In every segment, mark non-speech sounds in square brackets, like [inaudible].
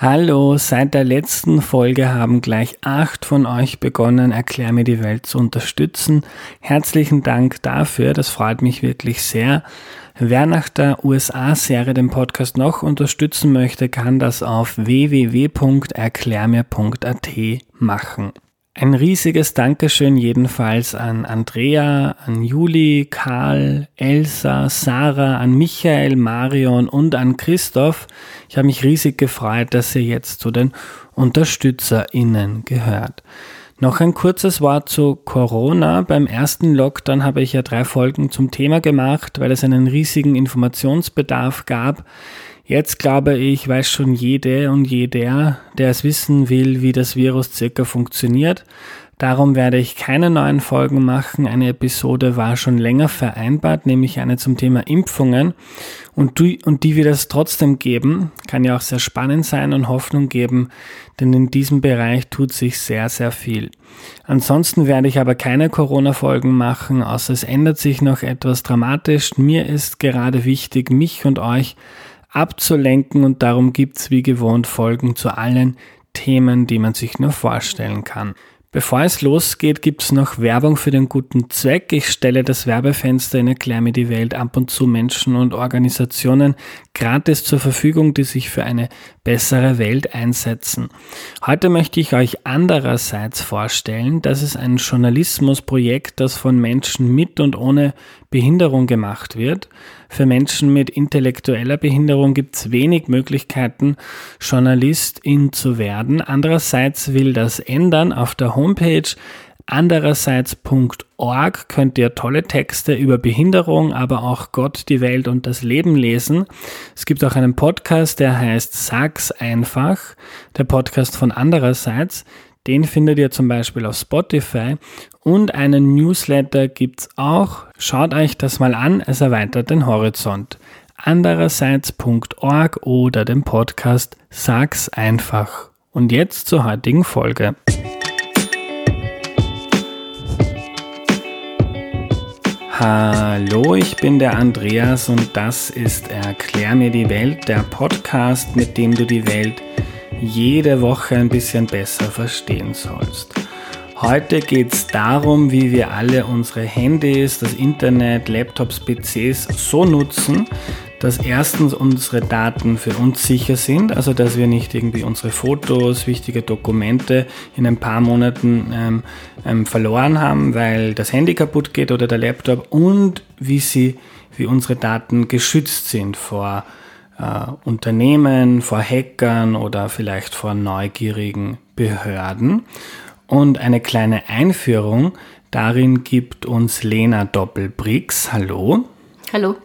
Hallo, seit der letzten Folge haben gleich acht von euch begonnen, Erklär mir die Welt zu unterstützen. Herzlichen Dank dafür, das freut mich wirklich sehr. Wer nach der USA-Serie den Podcast noch unterstützen möchte, kann das auf www.erklärmir.at machen. Ein riesiges Dankeschön jedenfalls an Andrea, an Juli, Karl, Elsa, Sarah, an Michael, Marion und an Christoph. Ich habe mich riesig gefreut, dass ihr jetzt zu den UnterstützerInnen gehört. Noch ein kurzes Wort zu Corona. Beim ersten Lockdown habe ich ja drei Folgen zum Thema gemacht, weil es einen riesigen Informationsbedarf gab. Jetzt glaube ich, weiß schon jede und jeder, der es wissen will, wie das Virus circa funktioniert. Darum werde ich keine neuen Folgen machen. Eine Episode war schon länger vereinbart, nämlich eine zum Thema Impfungen. Und die, und die wird es trotzdem geben. Kann ja auch sehr spannend sein und Hoffnung geben, denn in diesem Bereich tut sich sehr, sehr viel. Ansonsten werde ich aber keine Corona-Folgen machen, außer es ändert sich noch etwas dramatisch. Mir ist gerade wichtig, mich und euch abzulenken und darum gibt's wie gewohnt Folgen zu allen Themen, die man sich nur vorstellen kann. Bevor es losgeht, gibt's noch Werbung für den guten Zweck. Ich stelle das Werbefenster in Erklär mir die Welt ab und zu Menschen und Organisationen gratis zur Verfügung, die sich für eine bessere Welt einsetzen. Heute möchte ich euch andererseits vorstellen, dass es ein Journalismusprojekt, das von Menschen mit und ohne Behinderung gemacht wird. Für Menschen mit intellektueller Behinderung gibt es wenig Möglichkeiten, Journalistin zu werden. Andererseits will das ändern. Auf der Homepage andererseits.org könnt ihr tolle Texte über Behinderung, aber auch Gott, die Welt und das Leben lesen. Es gibt auch einen Podcast, der heißt Sag's einfach, der Podcast von andererseits. Den findet ihr zum Beispiel auf Spotify und einen Newsletter gibt's auch. Schaut euch das mal an, es erweitert den Horizont. Andererseits.org oder dem Podcast Sag's einfach. Und jetzt zur heutigen Folge. Hallo, ich bin der Andreas und das ist Erklär mir die Welt, der Podcast, mit dem du die Welt jede Woche ein bisschen besser verstehen sollst. Heute geht es darum, wie wir alle unsere Handys, das Internet, Laptops, PCs so nutzen, dass erstens unsere Daten für uns sicher sind, also dass wir nicht irgendwie unsere Fotos, wichtige Dokumente in ein paar Monaten ähm, ähm, verloren haben, weil das Handy kaputt geht oder der Laptop und wie sie, wie unsere Daten geschützt sind vor äh, Unternehmen, vor Hackern oder vielleicht vor neugierigen Behörden. Und eine kleine Einführung darin gibt uns Lena Doppelbrix. Hallo. Hallo.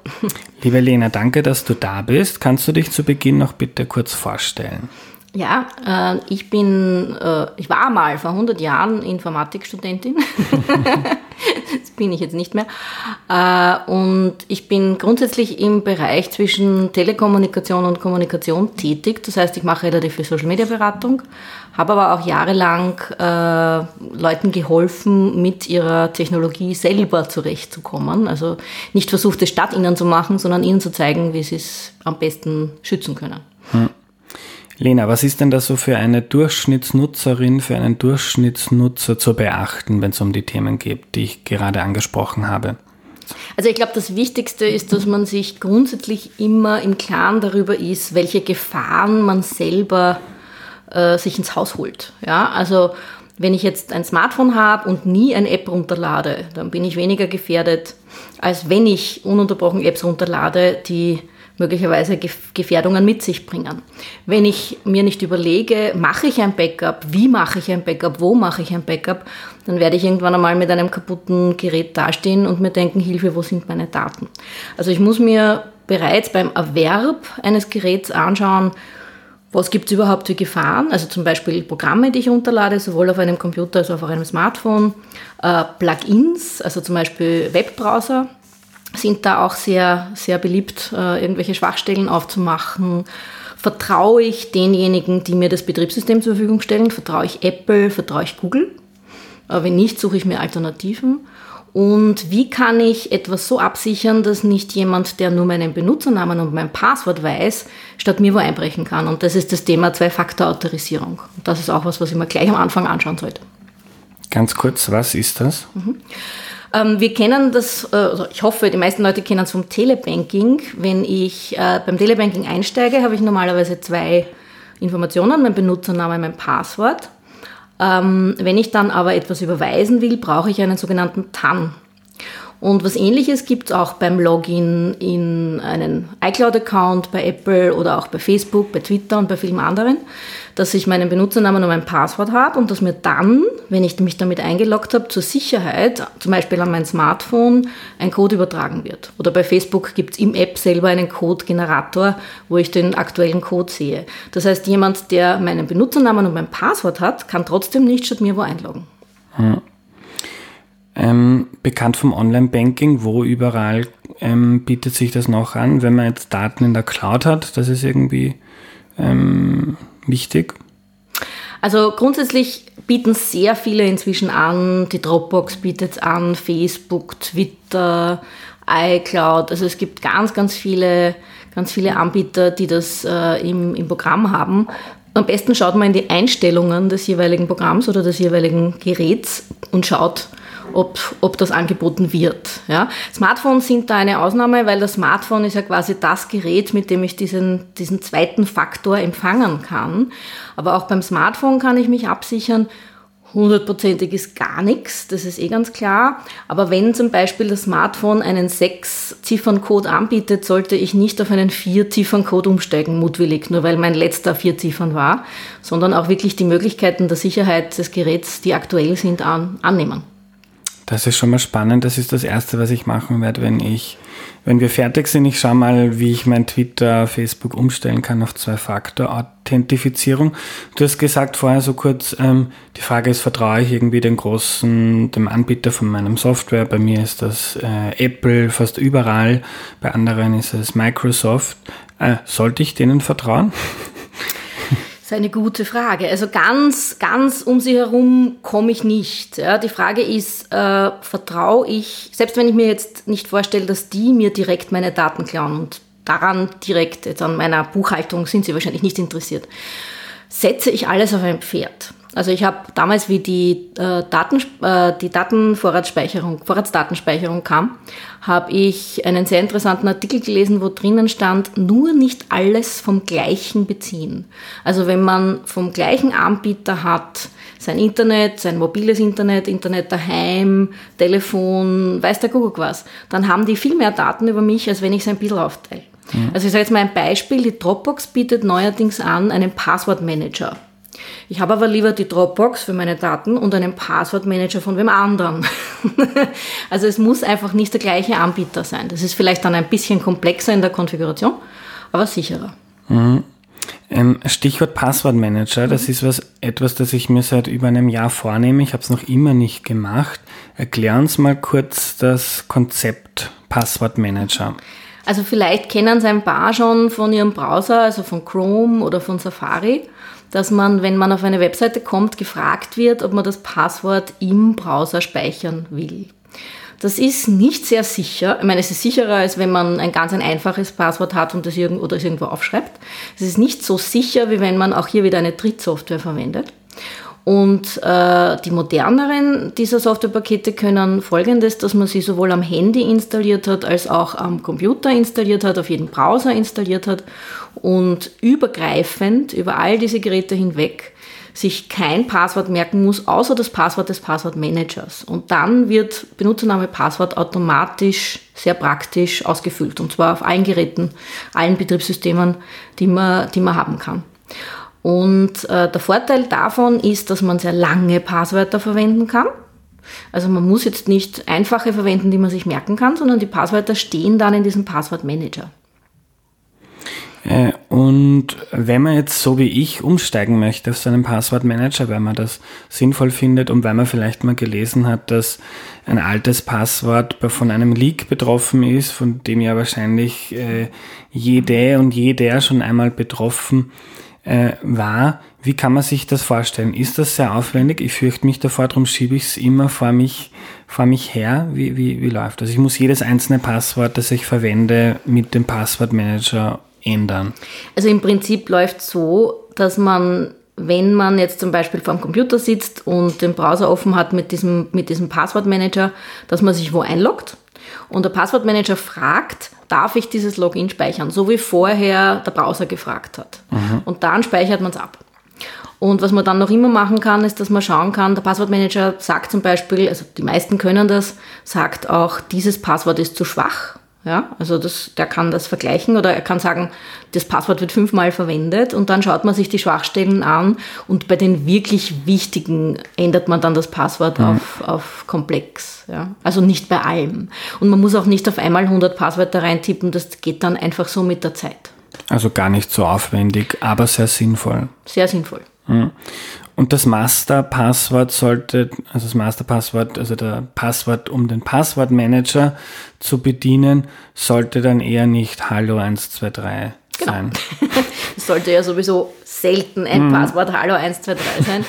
Liebe Lena, danke, dass du da bist. Kannst du dich zu Beginn noch bitte kurz vorstellen? Ja, äh, ich bin, äh, ich war mal vor 100 Jahren Informatikstudentin. [laughs] das bin ich jetzt nicht mehr. Äh, und ich bin grundsätzlich im Bereich zwischen Telekommunikation und Kommunikation tätig. Das heißt, ich mache relativ viel Social Media Beratung, habe aber auch jahrelang äh, Leuten geholfen, mit ihrer Technologie selber zurechtzukommen. Also nicht versucht, es statt ihnen zu machen, sondern ihnen zu zeigen, wie sie es am besten schützen können. Hm. Lena, was ist denn da so für eine Durchschnittsnutzerin, für einen Durchschnittsnutzer zu beachten, wenn es um die Themen geht, die ich gerade angesprochen habe? Also ich glaube, das Wichtigste ist, dass man sich grundsätzlich immer im Klaren darüber ist, welche Gefahren man selber äh, sich ins Haus holt. Ja, also wenn ich jetzt ein Smartphone habe und nie eine App runterlade, dann bin ich weniger gefährdet, als wenn ich ununterbrochen Apps runterlade, die möglicherweise Gefährdungen mit sich bringen. Wenn ich mir nicht überlege, mache ich ein Backup, wie mache ich ein Backup, wo mache ich ein Backup, dann werde ich irgendwann einmal mit einem kaputten Gerät dastehen und mir denken, Hilfe, wo sind meine Daten? Also ich muss mir bereits beim Erwerb eines Geräts anschauen, was gibt es überhaupt für Gefahren? Also zum Beispiel Programme, die ich runterlade, sowohl auf einem Computer als auch auf einem Smartphone, äh, Plugins, also zum Beispiel Webbrowser, sind da auch sehr, sehr beliebt, äh, irgendwelche Schwachstellen aufzumachen. Vertraue ich denjenigen, die mir das Betriebssystem zur Verfügung stellen? Vertraue ich Apple? Vertraue ich Google? Äh, wenn nicht, suche ich mir Alternativen. Und wie kann ich etwas so absichern, dass nicht jemand, der nur meinen Benutzernamen und mein Passwort weiß, statt mir wo einbrechen kann? Und das ist das Thema Zwei-Faktor-Autorisierung. Das ist auch was, was ich mir gleich am Anfang anschauen sollte. Ganz kurz, was ist das? Mhm. Ähm, wir kennen das, äh, also ich hoffe, die meisten Leute kennen es vom Telebanking. Wenn ich äh, beim Telebanking einsteige, habe ich normalerweise zwei Informationen, mein Benutzername, mein Passwort. Ähm, wenn ich dann aber etwas überweisen will, brauche ich einen sogenannten TAN. Und was ähnliches gibt es auch beim Login in einen iCloud-Account bei Apple oder auch bei Facebook, bei Twitter und bei vielen anderen, dass ich meinen Benutzernamen und mein Passwort habe und dass mir dann, wenn ich mich damit eingeloggt habe, zur Sicherheit, zum Beispiel an mein Smartphone, ein Code übertragen wird. Oder bei Facebook gibt es im App selber einen Code-Generator, wo ich den aktuellen Code sehe. Das heißt, jemand, der meinen Benutzernamen und mein Passwort hat, kann trotzdem nicht statt mir wo einloggen. Hm ähm, bekannt vom Online-Banking, wo überall ähm, bietet sich das noch an, wenn man jetzt Daten in der Cloud hat, das ist irgendwie ähm, wichtig. Also grundsätzlich bieten sehr viele inzwischen an, die Dropbox bietet es an, Facebook, Twitter, iCloud, also es gibt ganz, ganz viele, ganz viele Anbieter, die das äh, im, im Programm haben. Am besten schaut man in die Einstellungen des jeweiligen Programms oder des jeweiligen Geräts und schaut, ob, ob das angeboten wird. Ja. Smartphones sind da eine Ausnahme, weil das Smartphone ist ja quasi das Gerät, mit dem ich diesen, diesen zweiten Faktor empfangen kann. Aber auch beim Smartphone kann ich mich absichern, hundertprozentig ist gar nichts, das ist eh ganz klar. Aber wenn zum Beispiel das Smartphone einen Sechs-Ziffern-Code anbietet, sollte ich nicht auf einen Vier-Ziffern-Code umsteigen, mutwillig, nur weil mein letzter vier Ziffern war, sondern auch wirklich die Möglichkeiten der Sicherheit des Geräts, die aktuell sind, an, annehmen. Das ist schon mal spannend. Das ist das Erste, was ich machen werde, wenn ich, wenn wir fertig sind. Ich schaue mal, wie ich mein Twitter, Facebook umstellen kann auf Zwei-Faktor-Authentifizierung. Du hast gesagt vorher so kurz, ähm, die Frage ist, vertraue ich irgendwie den großen, dem Anbieter von meinem Software? Bei mir ist das äh, Apple fast überall. Bei anderen ist es Microsoft. Äh, sollte ich denen vertrauen? [laughs] ist eine gute Frage. Also ganz, ganz um sie herum komme ich nicht. Ja, die Frage ist, äh, vertraue ich, selbst wenn ich mir jetzt nicht vorstelle, dass die mir direkt meine Daten klauen und daran direkt, jetzt an meiner Buchhaltung sind sie wahrscheinlich nicht interessiert, setze ich alles auf ein Pferd. Also ich habe damals, wie die, äh, Daten, äh, die Datenvorratsspeicherung, Vorratsdatenspeicherung kam, habe ich einen sehr interessanten Artikel gelesen, wo drinnen stand, nur nicht alles vom gleichen beziehen. Also wenn man vom gleichen Anbieter hat, sein Internet, sein mobiles Internet, Internet daheim, Telefon, weiß der Kuckuck was, dann haben die viel mehr Daten über mich, als wenn ich sein Bild aufteile. Mhm. Also ich sage jetzt mal ein Beispiel, die Dropbox bietet neuerdings an einen Passwortmanager. Ich habe aber lieber die Dropbox für meine Daten und einen Passwortmanager von wem anderen. [laughs] also es muss einfach nicht der gleiche Anbieter sein. Das ist vielleicht dann ein bisschen komplexer in der Konfiguration, aber sicherer. Mhm. Ähm, Stichwort Passwortmanager, das mhm. ist was, etwas, das ich mir seit über einem Jahr vornehme. Ich habe es noch immer nicht gemacht. Erklär uns mal kurz das Konzept Passwortmanager. Also vielleicht kennen es ein paar schon von ihrem Browser, also von Chrome oder von Safari dass man, wenn man auf eine Webseite kommt, gefragt wird, ob man das Passwort im Browser speichern will. Das ist nicht sehr sicher. Ich meine, es ist sicherer, als wenn man ein ganz ein einfaches Passwort hat und das irgendwo, oder es irgendwo aufschreibt. Es ist nicht so sicher, wie wenn man auch hier wieder eine Drittsoftware verwendet. Und äh, die moderneren dieser Softwarepakete können folgendes, dass man sie sowohl am Handy installiert hat, als auch am Computer installiert hat, auf jeden Browser installiert hat und übergreifend über all diese Geräte hinweg sich kein Passwort merken muss, außer das Passwort des Passwortmanagers. Und dann wird Benutzername Passwort automatisch sehr praktisch ausgefüllt. Und zwar auf allen Geräten, allen Betriebssystemen, die man, die man haben kann. Und äh, der Vorteil davon ist, dass man sehr lange Passwörter verwenden kann. Also man muss jetzt nicht einfache verwenden, die man sich merken kann, sondern die Passwörter stehen dann in diesem Passwortmanager. Äh, und wenn man jetzt so wie ich umsteigen möchte auf so einen Passwortmanager, weil man das sinnvoll findet und weil man vielleicht mal gelesen hat, dass ein altes Passwort von einem Leak betroffen ist, von dem ja wahrscheinlich äh, jede und jeder schon einmal betroffen äh, war. Wie kann man sich das vorstellen? Ist das sehr aufwendig? Ich fürchte mich davor, darum schiebe ich es immer vor mich, vor mich her. Wie, wie, wie läuft das? Ich muss jedes einzelne Passwort, das ich verwende, mit dem Passwortmanager ändern. Also im Prinzip läuft so, dass man wenn man jetzt zum Beispiel vor dem Computer sitzt und den Browser offen hat mit diesem, mit diesem Passwortmanager, dass man sich wo einloggt und der Passwortmanager fragt, darf ich dieses Login speichern, so wie vorher der Browser gefragt hat. Mhm. Und dann speichert man es ab. Und was man dann noch immer machen kann, ist, dass man schauen kann, der Passwortmanager sagt zum Beispiel, also die meisten können das, sagt auch, dieses Passwort ist zu schwach ja, also das, der kann das vergleichen oder er kann sagen, das Passwort wird fünfmal verwendet und dann schaut man sich die Schwachstellen an und bei den wirklich wichtigen ändert man dann das Passwort mhm. auf, auf komplex. Ja. Also nicht bei allem. Und man muss auch nicht auf einmal 100 Passwörter reintippen, das geht dann einfach so mit der Zeit. Also gar nicht so aufwendig, aber sehr sinnvoll. Sehr sinnvoll. Mhm. Und das Masterpasswort sollte, also das Masterpasswort, also der Passwort, um den Passwortmanager zu bedienen, sollte dann eher nicht Hallo 123 genau. sein. [laughs] Es sollte ja sowieso selten ein mhm. Passwort Hallo 123 sein.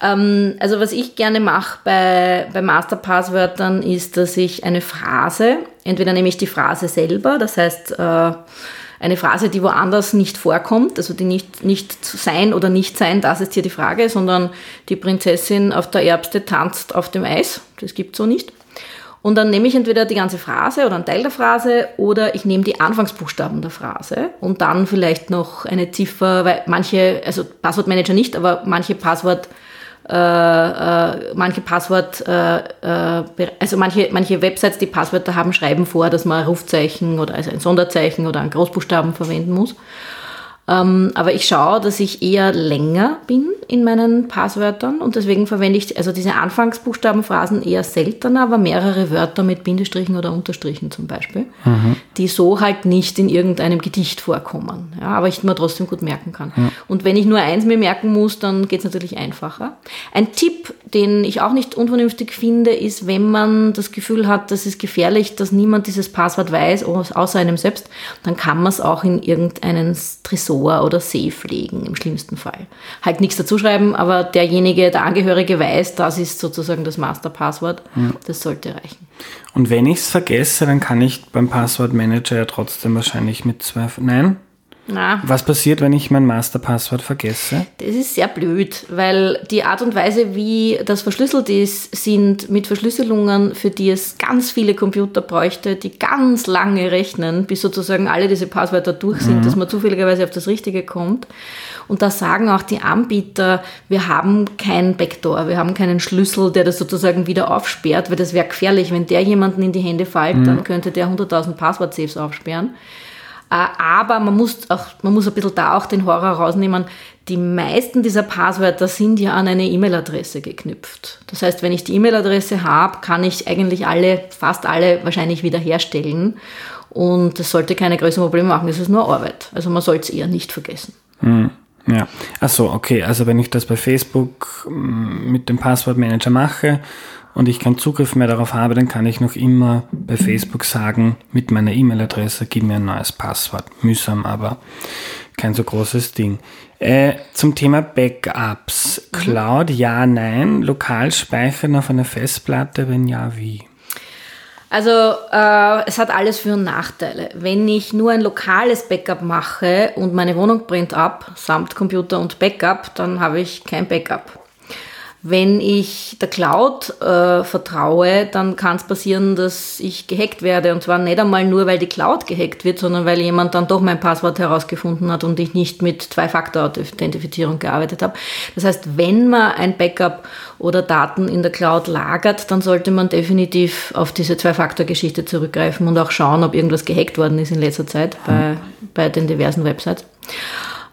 ähm, also was ich gerne mache bei, bei Masterpasswörtern ist, dass ich eine Phrase, entweder nehme ich die Phrase selber, das heißt, äh, eine Phrase, die woanders nicht vorkommt, also die nicht, nicht sein oder nicht sein, das ist hier die Frage, sondern die Prinzessin auf der Erbste tanzt auf dem Eis, das gibt so nicht. Und dann nehme ich entweder die ganze Phrase oder einen Teil der Phrase oder ich nehme die Anfangsbuchstaben der Phrase und dann vielleicht noch eine Ziffer, weil manche, also Passwortmanager nicht, aber manche Passwort äh, äh, manche Passwort, äh, äh, also manche, manche Websites, die Passwörter haben, schreiben vor, dass man ein Rufzeichen oder also ein Sonderzeichen oder einen Großbuchstaben verwenden muss. Ähm, aber ich schaue, dass ich eher länger bin in meinen Passwörtern und deswegen verwende ich also diese Anfangsbuchstabenphrasen eher seltener, aber mehrere Wörter mit Bindestrichen oder Unterstrichen zum Beispiel, mhm. die so halt nicht in irgendeinem Gedicht vorkommen, ja, aber ich mir trotzdem gut merken kann. Mhm. Und wenn ich nur eins mir merken muss, dann geht es natürlich einfacher. Ein Tipp, den ich auch nicht unvernünftig finde, ist, wenn man das Gefühl hat, das ist gefährlich, dass niemand dieses Passwort weiß, außer einem selbst, dann kann man es auch in irgendeinen Tresor Tresor oder Safe legen, im schlimmsten Fall. Halt nichts dazu schreiben, aber derjenige, der Angehörige weiß, das ist sozusagen das Masterpasswort. Ja. Das sollte reichen. Und wenn ich es vergesse, dann kann ich beim Passwortmanager ja trotzdem wahrscheinlich mit zwei. Nein? Na. Was passiert, wenn ich mein Masterpasswort vergesse? Das ist sehr blöd, weil die Art und Weise, wie das verschlüsselt ist, sind mit Verschlüsselungen, für die es ganz viele Computer bräuchte, die ganz lange rechnen, bis sozusagen alle diese Passwörter durch sind, mhm. dass man zufälligerweise auf das Richtige kommt. Und da sagen auch die Anbieter, wir haben kein Backdoor, wir haben keinen Schlüssel, der das sozusagen wieder aufsperrt, weil das wäre gefährlich. Wenn der jemanden in die Hände fällt, mhm. dann könnte der 100.000 Passwort-Safes aufsperren. Äh, aber man muss, auch, man muss ein bisschen da auch den Horror rausnehmen. Die meisten dieser Passwörter sind ja an eine E-Mail-Adresse geknüpft. Das heißt, wenn ich die E-Mail-Adresse habe, kann ich eigentlich alle, fast alle wahrscheinlich wiederherstellen. Und das sollte keine größeren Probleme machen. Das ist nur Arbeit. Also man sollte es eher nicht vergessen. Hm. Ja, achso, okay. Also wenn ich das bei Facebook mm, mit dem Passwortmanager mache und ich keinen Zugriff mehr darauf habe, dann kann ich noch immer bei Facebook sagen, mit meiner E-Mail-Adresse, gib mir ein neues Passwort. Mühsam, aber kein so großes Ding. Äh, zum Thema Backups. Mhm. Cloud, ja, nein. Lokal speichern auf einer Festplatte, wenn ja, wie? Also äh, es hat alles Für- und Nachteile. Wenn ich nur ein lokales Backup mache und meine Wohnung brennt ab, samt Computer und Backup, dann habe ich kein Backup. Wenn ich der Cloud äh, vertraue, dann kann es passieren, dass ich gehackt werde. Und zwar nicht einmal nur, weil die Cloud gehackt wird, sondern weil jemand dann doch mein Passwort herausgefunden hat und ich nicht mit Zwei-Faktor-Authentifizierung gearbeitet habe. Das heißt, wenn man ein Backup oder Daten in der Cloud lagert, dann sollte man definitiv auf diese Zwei-Faktor-Geschichte zurückgreifen und auch schauen, ob irgendwas gehackt worden ist in letzter Zeit bei, bei den diversen Websites.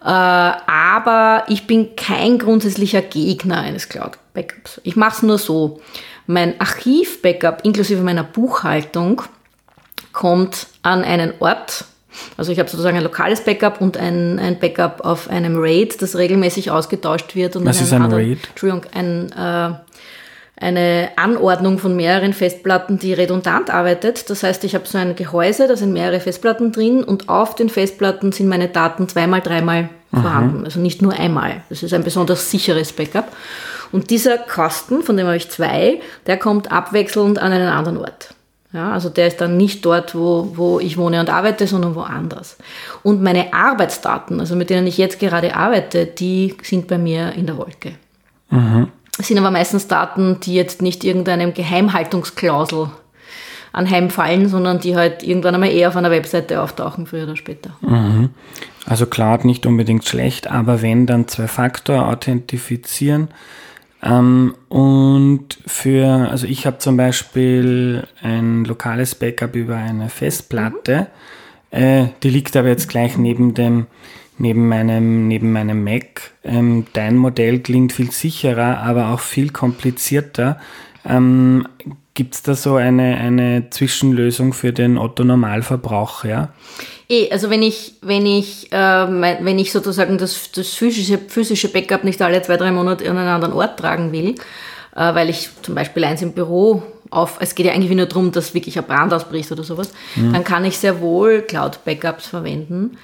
Äh, aber ich bin kein grundsätzlicher Gegner eines Cloud-Backups. Ich mache es nur so. Mein Archiv-Backup inklusive meiner Buchhaltung kommt an einen Ort. Also ich habe sozusagen ein lokales Backup und ein, ein Backup auf einem RAID, das regelmäßig ausgetauscht wird. Und Was ist ein anderen, RAID? Entschuldigung, ein, äh, eine Anordnung von mehreren Festplatten, die redundant arbeitet. Das heißt, ich habe so ein Gehäuse, da sind mehrere Festplatten drin und auf den Festplatten sind meine Daten zweimal, dreimal mhm. vorhanden. Also nicht nur einmal. Das ist ein besonders sicheres Backup. Und dieser Kasten, von dem habe ich zwei, der kommt abwechselnd an einen anderen Ort. Ja, also der ist dann nicht dort, wo, wo ich wohne und arbeite, sondern woanders. Und meine Arbeitsdaten, also mit denen ich jetzt gerade arbeite, die sind bei mir in der Wolke. Mhm. Sind aber meistens Daten, die jetzt nicht irgendeinem Geheimhaltungsklausel anheimfallen, sondern die halt irgendwann einmal eher auf einer Webseite auftauchen, früher oder später. Mhm. Also Cloud nicht unbedingt schlecht, aber wenn dann Zwei-Faktor authentifizieren. Ähm, und für, also ich habe zum Beispiel ein lokales Backup über eine Festplatte, mhm. äh, die liegt aber jetzt gleich neben dem neben meinem, neben meinem Mac. Ähm, dein Modell klingt viel sicherer, aber auch viel komplizierter. Ähm, Gibt es da so eine, eine Zwischenlösung für den Otto-Normalverbraucher? Ja? Eh, also wenn ich, wenn ich, äh, wenn ich sozusagen das, das physische, physische Backup nicht alle zwei, drei Monate an einen anderen Ort tragen will, äh, weil ich zum Beispiel eins im Büro auf, es geht ja eigentlich nur darum, dass wirklich ein Brand ausbricht oder sowas, mhm. dann kann ich sehr wohl Cloud-Backups verwenden.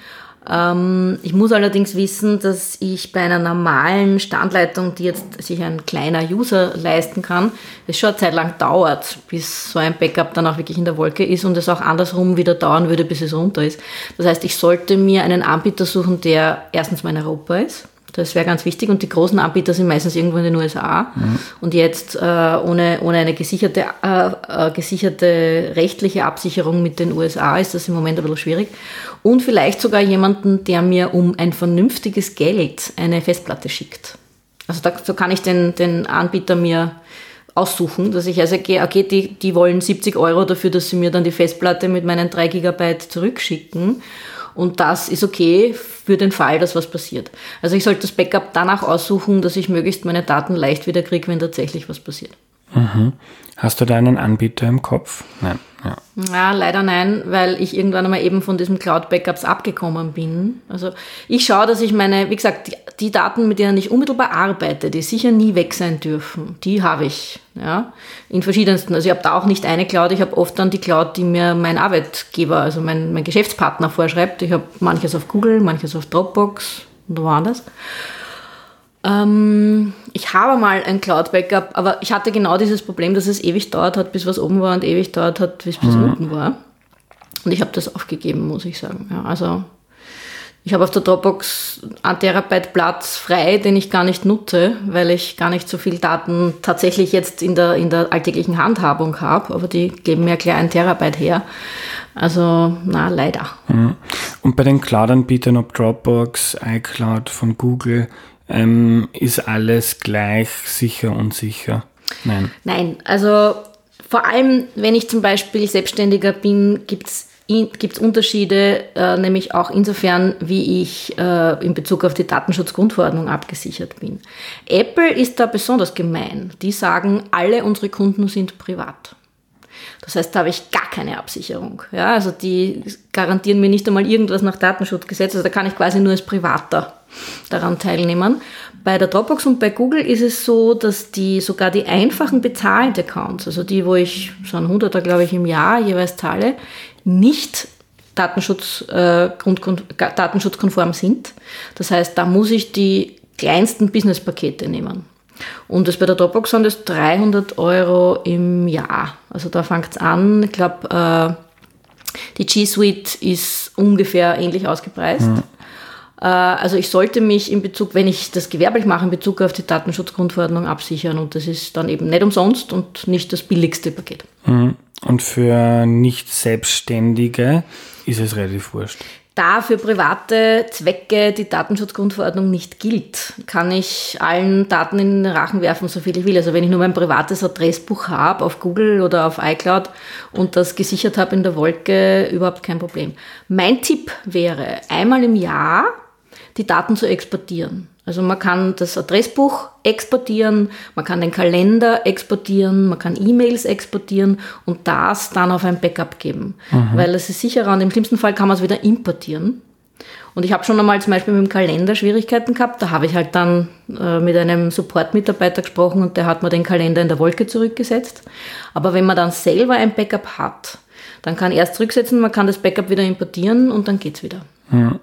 Ähm, ich muss allerdings wissen, dass ich bei einer normalen Standleitung, die jetzt sich ein kleiner User leisten kann, es schon eine Zeit lang dauert, bis so ein Backup dann auch wirklich in der Wolke ist und es auch andersrum wieder dauern würde, bis es runter ist. Das heißt, ich sollte mir einen Anbieter suchen, der erstens mal in Europa ist das wäre ganz wichtig. Und die großen Anbieter sind meistens irgendwo in den USA. Mhm. Und jetzt äh, ohne, ohne eine gesicherte, äh, äh, gesicherte rechtliche Absicherung mit den USA ist das im Moment ein bisschen schwierig. Und vielleicht sogar jemanden, der mir um ein vernünftiges Geld eine Festplatte schickt. Also da, so kann ich den, den Anbieter mir aussuchen, dass ich also gehe, okay, die, die wollen 70 Euro dafür, dass sie mir dann die Festplatte mit meinen 3 Gigabyte zurückschicken. Und das ist okay für den Fall, dass was passiert. Also ich sollte das Backup danach aussuchen, dass ich möglichst meine Daten leicht wieder kriege, wenn tatsächlich was passiert. Mhm. Hast du da einen Anbieter im Kopf? Nein. Ja. ja, leider nein, weil ich irgendwann einmal eben von diesem Cloud-Backups abgekommen bin. Also ich schaue, dass ich meine, wie gesagt, die, die, Daten, mit denen ich unmittelbar arbeite, die sicher nie weg sein dürfen, die habe ich. Ja, in verschiedensten. Also ich habe da auch nicht eine Cloud, ich habe oft dann die Cloud, die mir mein Arbeitgeber, also mein, mein Geschäftspartner vorschreibt. Ich habe manches auf Google, manches auf Dropbox und woanders. Ähm, ich habe mal ein Cloud-Backup, aber ich hatte genau dieses Problem, dass es ewig dauert hat, bis was oben war und ewig dauert hat, bis was mhm. unten war. Und ich habe das aufgegeben, muss ich sagen. Ja, also ich habe auf der Dropbox einen Terabyte Platz frei, den ich gar nicht nutze, weil ich gar nicht so viel Daten tatsächlich jetzt in der, in der alltäglichen Handhabung habe, aber die geben mir gleich ein Terabyte her. Also, na, leider. Mhm. Und bei den Cloud-Anbietern, ob Dropbox, iCloud von Google, ähm, ist alles gleich sicher und sicher? Nein. Nein, also vor allem, wenn ich zum Beispiel Selbstständiger bin, gibt es gibt es Unterschiede, äh, nämlich auch insofern, wie ich äh, in Bezug auf die Datenschutzgrundverordnung abgesichert bin. Apple ist da besonders gemein. Die sagen, alle unsere Kunden sind privat. Das heißt, da habe ich gar keine Absicherung. Ja, also die garantieren mir nicht einmal irgendwas nach Datenschutzgesetz. Also da kann ich quasi nur als Privater daran teilnehmen. Bei der Dropbox und bei Google ist es so, dass die sogar die einfachen bezahlten Accounts, also die, wo ich so ein Hunderter, glaube ich, im Jahr jeweils zahle, nicht Datenschutz, äh, datenschutzkonform sind. Das heißt, da muss ich die kleinsten Businesspakete nehmen. Und das bei der Dropbox sind das 300 Euro im Jahr. Also da fängt es an. Ich glaube, äh, die G Suite ist ungefähr ähnlich ausgepreist. Mhm. Äh, also ich sollte mich in Bezug, wenn ich das gewerblich mache, in Bezug auf die Datenschutzgrundverordnung absichern und das ist dann eben nicht umsonst und nicht das billigste Paket. Mhm. Und für nicht Selbstständige ist es relativ wurscht. Da für private Zwecke die Datenschutzgrundverordnung nicht gilt, kann ich allen Daten in den Rachen werfen, so viel ich will. Also wenn ich nur mein privates Adressbuch habe auf Google oder auf iCloud und das gesichert habe in der Wolke, überhaupt kein Problem. Mein Tipp wäre, einmal im Jahr die Daten zu exportieren. Also man kann das Adressbuch exportieren, man kann den Kalender exportieren, man kann E-Mails exportieren und das dann auf ein Backup geben. Mhm. Weil es ist sicherer und im schlimmsten Fall kann man es wieder importieren. Und ich habe schon einmal zum Beispiel mit dem Kalender Schwierigkeiten gehabt. Da habe ich halt dann äh, mit einem Support-Mitarbeiter gesprochen und der hat mir den Kalender in der Wolke zurückgesetzt. Aber wenn man dann selber ein Backup hat, dann kann erst zurücksetzen, man kann das Backup wieder importieren und dann geht's wieder. Ja.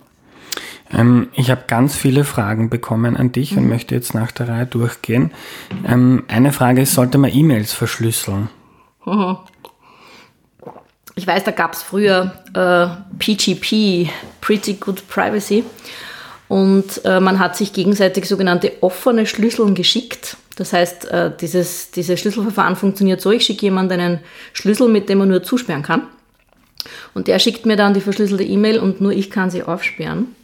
Ähm, ich habe ganz viele Fragen bekommen an dich mhm. und möchte jetzt nach der Reihe durchgehen. Ähm, eine Frage ist, sollte man E-Mails verschlüsseln? Mhm. [laughs] Ich weiß, da gab es früher äh, PGP, Pretty Good Privacy. Und äh, man hat sich gegenseitig sogenannte offene Schlüsseln geschickt. Das heißt, äh, dieses, dieses Schlüsselverfahren funktioniert so, ich schicke jemandem einen Schlüssel, mit dem man nur zusperren kann. Und der schickt mir dann die verschlüsselte E-Mail und nur ich kann sie aufsperren.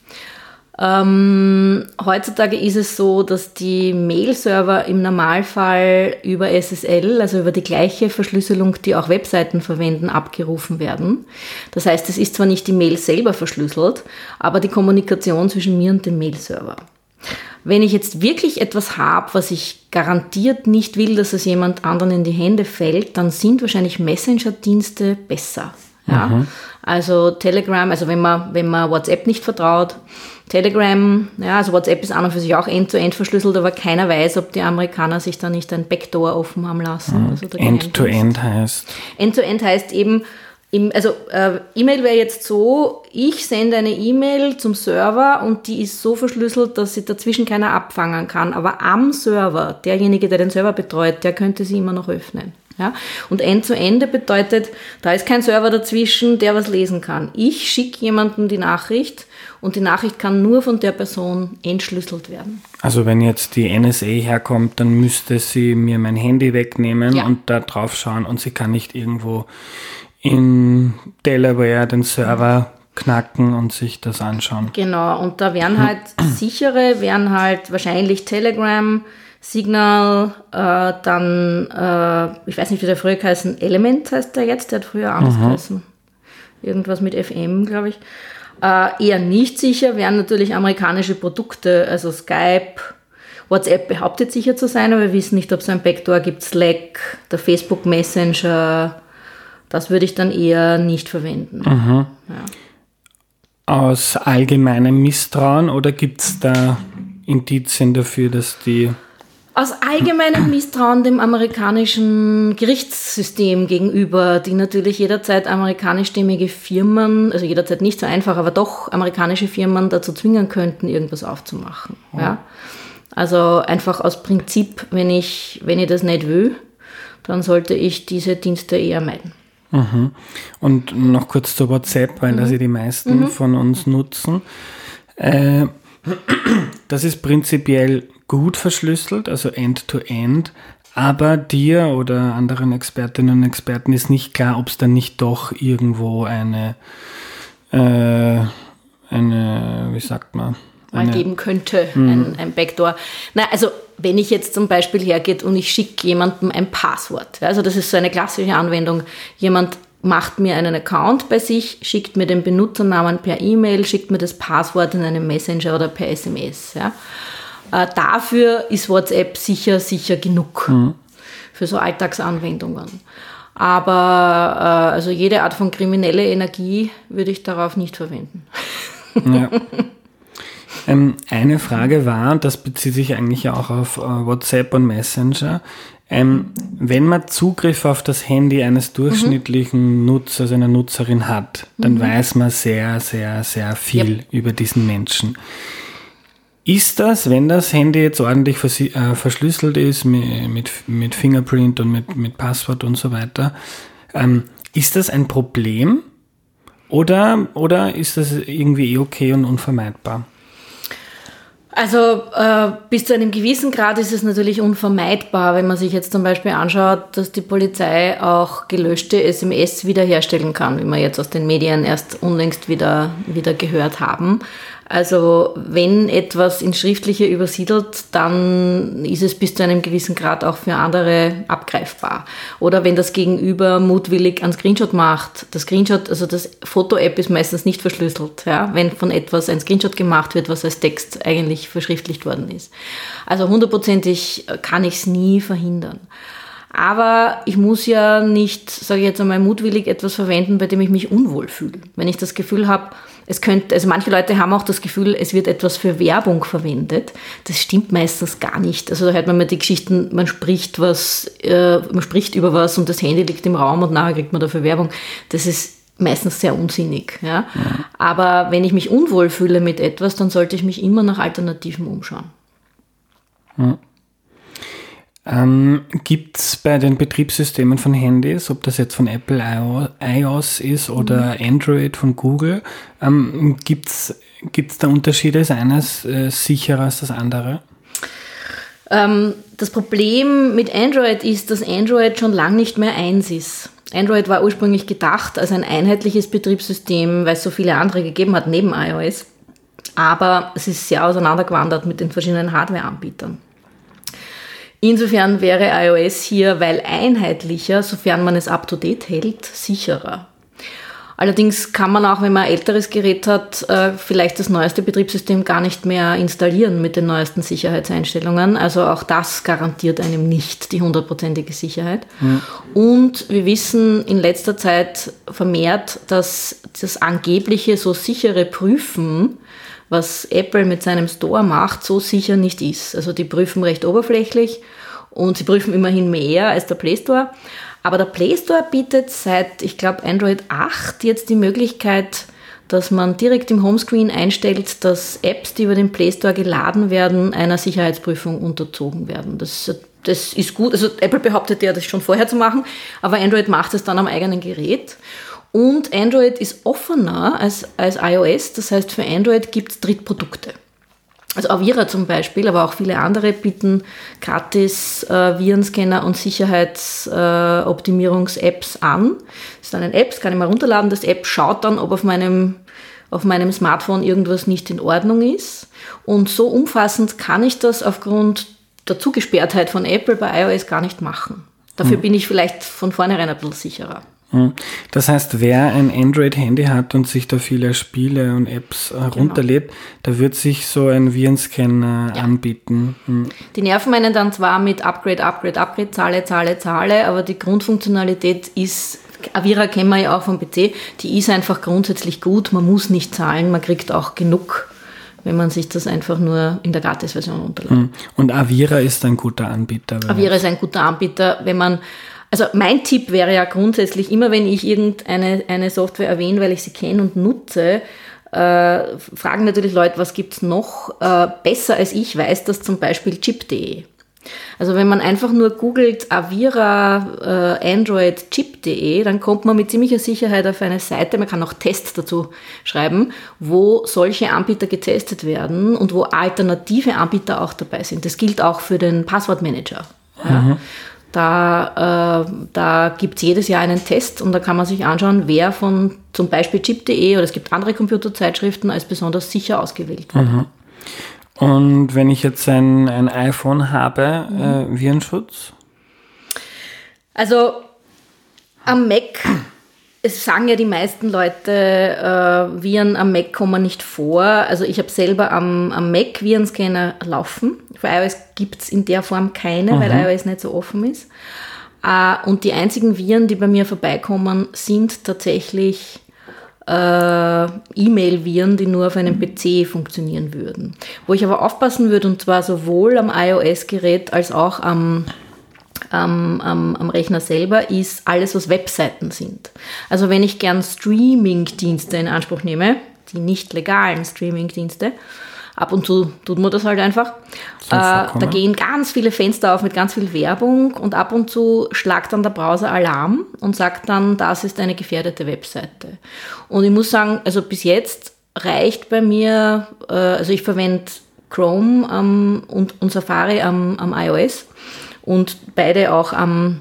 Ähm, heutzutage ist es so, dass die Mail-Server im Normalfall über SSL, also über die gleiche Verschlüsselung, die auch Webseiten verwenden, abgerufen werden. Das heißt, es ist zwar nicht die Mail selber verschlüsselt, aber die Kommunikation zwischen mir und dem Mail-Server. Wenn ich jetzt wirklich etwas habe, was ich garantiert nicht will, dass es jemand anderen in die Hände fällt, dann sind wahrscheinlich Messenger-Dienste besser. Ja? Mhm. Also Telegram, also wenn man, wenn man WhatsApp nicht vertraut, Telegram, ja, also WhatsApp ist an und für sich auch end-to-end -end verschlüsselt, aber keiner weiß, ob die Amerikaner sich da nicht ein Backdoor offen haben lassen. Mhm. Also End-to-End -End heißt? End-to-End -End heißt eben, also äh, E-Mail wäre jetzt so, ich sende eine E-Mail zum Server und die ist so verschlüsselt, dass sie dazwischen keiner abfangen kann. Aber am Server, derjenige, der den Server betreut, der könnte sie immer noch öffnen. Ja? Und End-zu-Ende bedeutet, da ist kein Server dazwischen, der was lesen kann. Ich schicke jemandem die Nachricht und die Nachricht kann nur von der Person entschlüsselt werden. Also wenn jetzt die NSA herkommt, dann müsste sie mir mein Handy wegnehmen ja. und da drauf schauen und sie kann nicht irgendwo in Delaware den Server knacken und sich das anschauen. Genau, und da wären halt [clears throat] sichere, wären halt wahrscheinlich Telegram, Signal, äh, dann, äh, ich weiß nicht, wie der früher geheißen, Element heißt der jetzt, der hat früher anders mhm. geheißen. Irgendwas mit FM, glaube ich. Äh, eher nicht sicher wären natürlich amerikanische Produkte, also Skype, WhatsApp behauptet sicher zu sein, aber wir wissen nicht, ob es ein Backdoor gibt, Slack, der Facebook Messenger, das würde ich dann eher nicht verwenden. Mhm. Ja. Aus allgemeinem Misstrauen oder gibt es da Indizien dafür, dass die aus allgemeinem Misstrauen dem amerikanischen Gerichtssystem gegenüber, die natürlich jederzeit amerikanischstämmige Firmen, also jederzeit nicht so einfach, aber doch amerikanische Firmen dazu zwingen könnten, irgendwas aufzumachen. Ja. ja. Also einfach aus Prinzip, wenn ich, wenn ich das nicht will, dann sollte ich diese Dienste eher meiden. Mhm. Und noch kurz zu WhatsApp, weil mhm. das ja die meisten mhm. von uns nutzen. Äh, das ist prinzipiell gut verschlüsselt, also end-to-end, -end, aber dir oder anderen Expertinnen und Experten ist nicht klar, ob es dann nicht doch irgendwo eine, äh, eine, wie sagt man, mal geben könnte, mhm. ein, ein Backdoor. Na, also wenn ich jetzt zum Beispiel hergehe und ich schicke jemandem ein Passwort, also das ist so eine klassische Anwendung, jemand macht mir einen Account bei sich, schickt mir den Benutzernamen per E-Mail, schickt mir das Passwort in einem Messenger oder per SMS. Ja. Äh, dafür ist WhatsApp sicher, sicher genug mhm. für so Alltagsanwendungen. Aber äh, also jede Art von kriminelle Energie würde ich darauf nicht verwenden. Ja. Ähm, eine Frage war, und das bezieht sich eigentlich auch auf äh, WhatsApp und Messenger, ähm, wenn man Zugriff auf das Handy eines durchschnittlichen mhm. Nutzers, einer Nutzerin hat, dann mhm. weiß man sehr, sehr, sehr viel yep. über diesen Menschen. Ist das, wenn das Handy jetzt ordentlich äh, verschlüsselt ist mit, mit, mit, Fingerprint und mit, mit Passwort und so weiter, ähm, ist das ein Problem oder, oder ist das irgendwie eh okay und unvermeidbar? Also äh, bis zu einem gewissen Grad ist es natürlich unvermeidbar, wenn man sich jetzt zum Beispiel anschaut, dass die Polizei auch gelöschte SMS wiederherstellen kann, wie wir jetzt aus den Medien erst unlängst wieder, wieder gehört haben. Also wenn etwas ins Schriftliche übersiedelt, dann ist es bis zu einem gewissen Grad auch für andere abgreifbar. Oder wenn das Gegenüber mutwillig einen Screenshot macht. Das Screenshot, also das Foto-App ist meistens nicht verschlüsselt, ja, wenn von etwas ein Screenshot gemacht wird, was als Text eigentlich verschriftlicht worden ist. Also hundertprozentig kann ich es nie verhindern. Aber ich muss ja nicht, sage ich jetzt einmal, mutwillig etwas verwenden, bei dem ich mich unwohl fühle. Wenn ich das Gefühl habe, Es könnte, also manche Leute haben auch das Gefühl, es wird etwas für Werbung verwendet. Das stimmt meistens gar nicht. Also da hört man mal die Geschichten, man spricht was, äh, man spricht über was und das Handy liegt im Raum und nachher kriegt man dafür Werbung. Das ist meistens sehr unsinnig. Ja? ja. Aber wenn ich mich unwohl fühle mit etwas, dann sollte ich mich immer nach Alternativen umschauen. Ja. Ähm, Gibt es bei den Betriebssystemen von Handys, ob das jetzt von Apple iOS ist oder mhm. Android von Google, ähm, gibt es da Unterschiede? Ist eines äh, sicherer als das andere? Ähm, das Problem mit Android ist, dass Android schon lange nicht mehr eins ist. Android war ursprünglich gedacht als ein einheitliches Betriebssystem, weil es so viele andere gegeben hat neben iOS. Aber es ist sehr auseinandergewandert mit den verschiedenen Hardware-Anbietern. Insofern wäre iOS hier, weil einheitlicher, sofern man es up-to-date hält, sicherer. Allerdings kann man auch, wenn man ein älteres Gerät hat, äh, vielleicht das neueste Betriebssystem gar nicht mehr installieren mit den neuesten Sicherheitseinstellungen. Also auch das garantiert einem nicht die hundertprozentige Sicherheit. Mhm. Und wir wissen in letzter Zeit vermehrt, dass das angebliche so sichere Prüfen was Apple mit seinem Store macht, so sicher nicht ist. Also die prüfen recht oberflächlich und sie prüfen immerhin mehr als der Play Store. Aber der Play Store bietet seit, ich glaube, Android 8 jetzt die Möglichkeit, dass man direkt im Homescreen einstellt, dass Apps, die über den Play Store geladen werden, einer Sicherheitsprüfung unterzogen werden. Das, das ist gut. Also Apple behauptet ja, das schon vorher zu machen, aber Android macht es dann am eigenen Gerät. Und Android ist offener als, als iOS. Das heißt, für Android gibt es Drittprodukte. Also Avira zum Beispiel, aber auch viele andere bieten gratis äh, Virenscanner und Sicherheitsoptimierungs-Apps äh, an. Das ist dann ein App, das kann ich mal runterladen. Das App schaut dann, ob auf meinem, auf meinem Smartphone irgendwas nicht in Ordnung ist. Und so umfassend kann ich das aufgrund der Zugesperrtheit von Apple bei iOS gar nicht machen. Dafür hm. bin ich vielleicht von vornherein ein bisschen sicherer. Hm. Das heißt, wer ein Android-Handy hat und sich da viele Spiele und Apps herunterlädt, genau. da wird sich so ein Virenscanner ja. anbieten. Hm. Die nerven einen dann zwar mit Upgrade, Upgrade, Upgrade, Zahle, Zahle, Zahle, aber die Grundfunktionalität ist, Avira kennen wir ja auch vom PC, die ist einfach grundsätzlich gut, man muss nicht zahlen, man kriegt auch genug wenn man sich das einfach nur in der Gratis-Version runterlädt. Hm. Und Avira ist ein guter Anbieter. Avira ist ein guter Anbieter, wenn man also mein Tipp wäre ja grundsätzlich, immer wenn ich irgendeine eine Software erwähne, weil ich sie kenne und nutze, äh, fragen natürlich Leute, was gibt's noch? Äh, besser als ich weiß das zum Beispiel chip.de. Also wenn man einfach nur googelt Avira äh, Android Chip.de, dann kommt man mit ziemlicher Sicherheit auf eine Seite, man kann auch Tests dazu schreiben, wo solche Anbieter getestet werden und wo alternative Anbieter auch dabei sind. Das gilt auch für den Passwortmanager. Ja. Mhm. Da, äh, da gibt es jedes Jahr einen Test und da kann man sich anschauen, wer von zum Beispiel chip.de oder es gibt andere Computerzeitschriften als besonders sicher ausgewählt wird. Mhm. Und wenn ich jetzt ein, ein iPhone habe, mhm. äh, Virenschutz? Also am Mac es sagen ja die meisten Leute, äh, Viren am Mac kommen nicht vor. Also ich habe selber am, am Mac Virenscanner laufen. Für iOS gibt es in der Form keine, mhm. weil iOS nicht so offen ist. Äh, und die einzigen Viren, die bei mir vorbeikommen, sind tatsächlich äh, E-Mail-Viren, die nur auf einem PC funktionieren würden. Wo ich aber aufpassen würde, und zwar sowohl am iOS-Gerät als auch am am, am, am Rechner selber ist alles, was Webseiten sind. Also wenn ich gern Streaming-Dienste in Anspruch nehme, die nicht legalen Streaming-Dienste, ab und zu tut man das halt einfach. Äh, da gehen ganz viele Fenster auf mit ganz viel Werbung und ab und zu schlagt dann der Browser Alarm und sagt dann, das ist eine gefährdete Webseite. Und ich muss sagen, also bis jetzt reicht bei mir, äh, also ich verwende Chrome ähm, und, und Safari am, am iOS und beide auch am,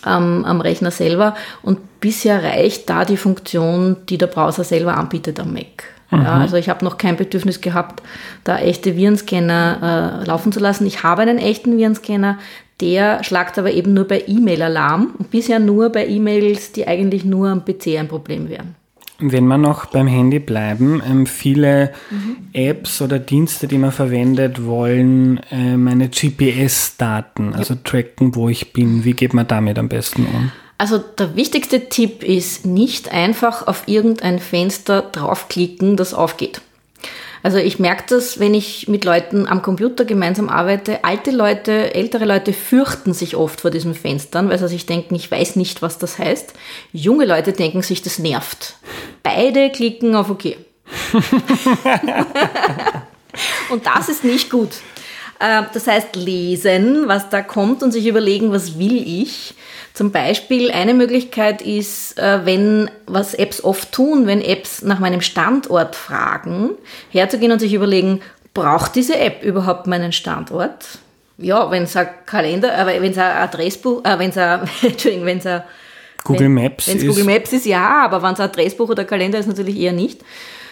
am, am Rechner selber. Und bisher reicht da die Funktion, die der Browser selber anbietet am Mac. Mhm. Ja, also ich habe noch kein Bedürfnis gehabt, da echte Virenscanner äh, laufen zu lassen. Ich habe einen echten Virenscanner, der schlagt aber eben nur bei E-Mail-Alarm und bisher nur bei E-Mails, die eigentlich nur am PC ein Problem wären. Wenn wir noch beim Handy bleiben, ähm, viele mhm. Apps oder Dienste, die man verwendet, wollen äh, meine GPS-Daten, also ja. tracken, wo ich bin. Wie geht man damit am besten um? Also der wichtigste Tipp ist nicht einfach auf irgendein Fenster draufklicken, das aufgeht. Also ich merke das, wenn ich mit Leuten am Computer gemeinsam arbeite. Alte Leute, ältere Leute fürchten sich oft vor diesen Fenstern, weil sie sich denken, ich weiß nicht, was das heißt. Junge Leute denken sich, das nervt. Beide klicken auf OK. [laughs] und das ist nicht gut. Äh, das heißt, lesen, was da kommt und sich überlegen, was will ich. Zum Beispiel eine Möglichkeit ist, äh, wenn, was Apps oft tun, wenn Apps nach meinem Standort fragen, herzugehen und sich überlegen, braucht diese App überhaupt meinen Standort? Ja, wenn es ein Kalender, äh, wenn es ein Adressbuch, äh, wenn es ein, [laughs] Entschuldigung, wenn es ein Google Maps wenn es Google Maps ist, ja, aber wenn es ein Adressbuch oder Kalender ist, natürlich eher nicht.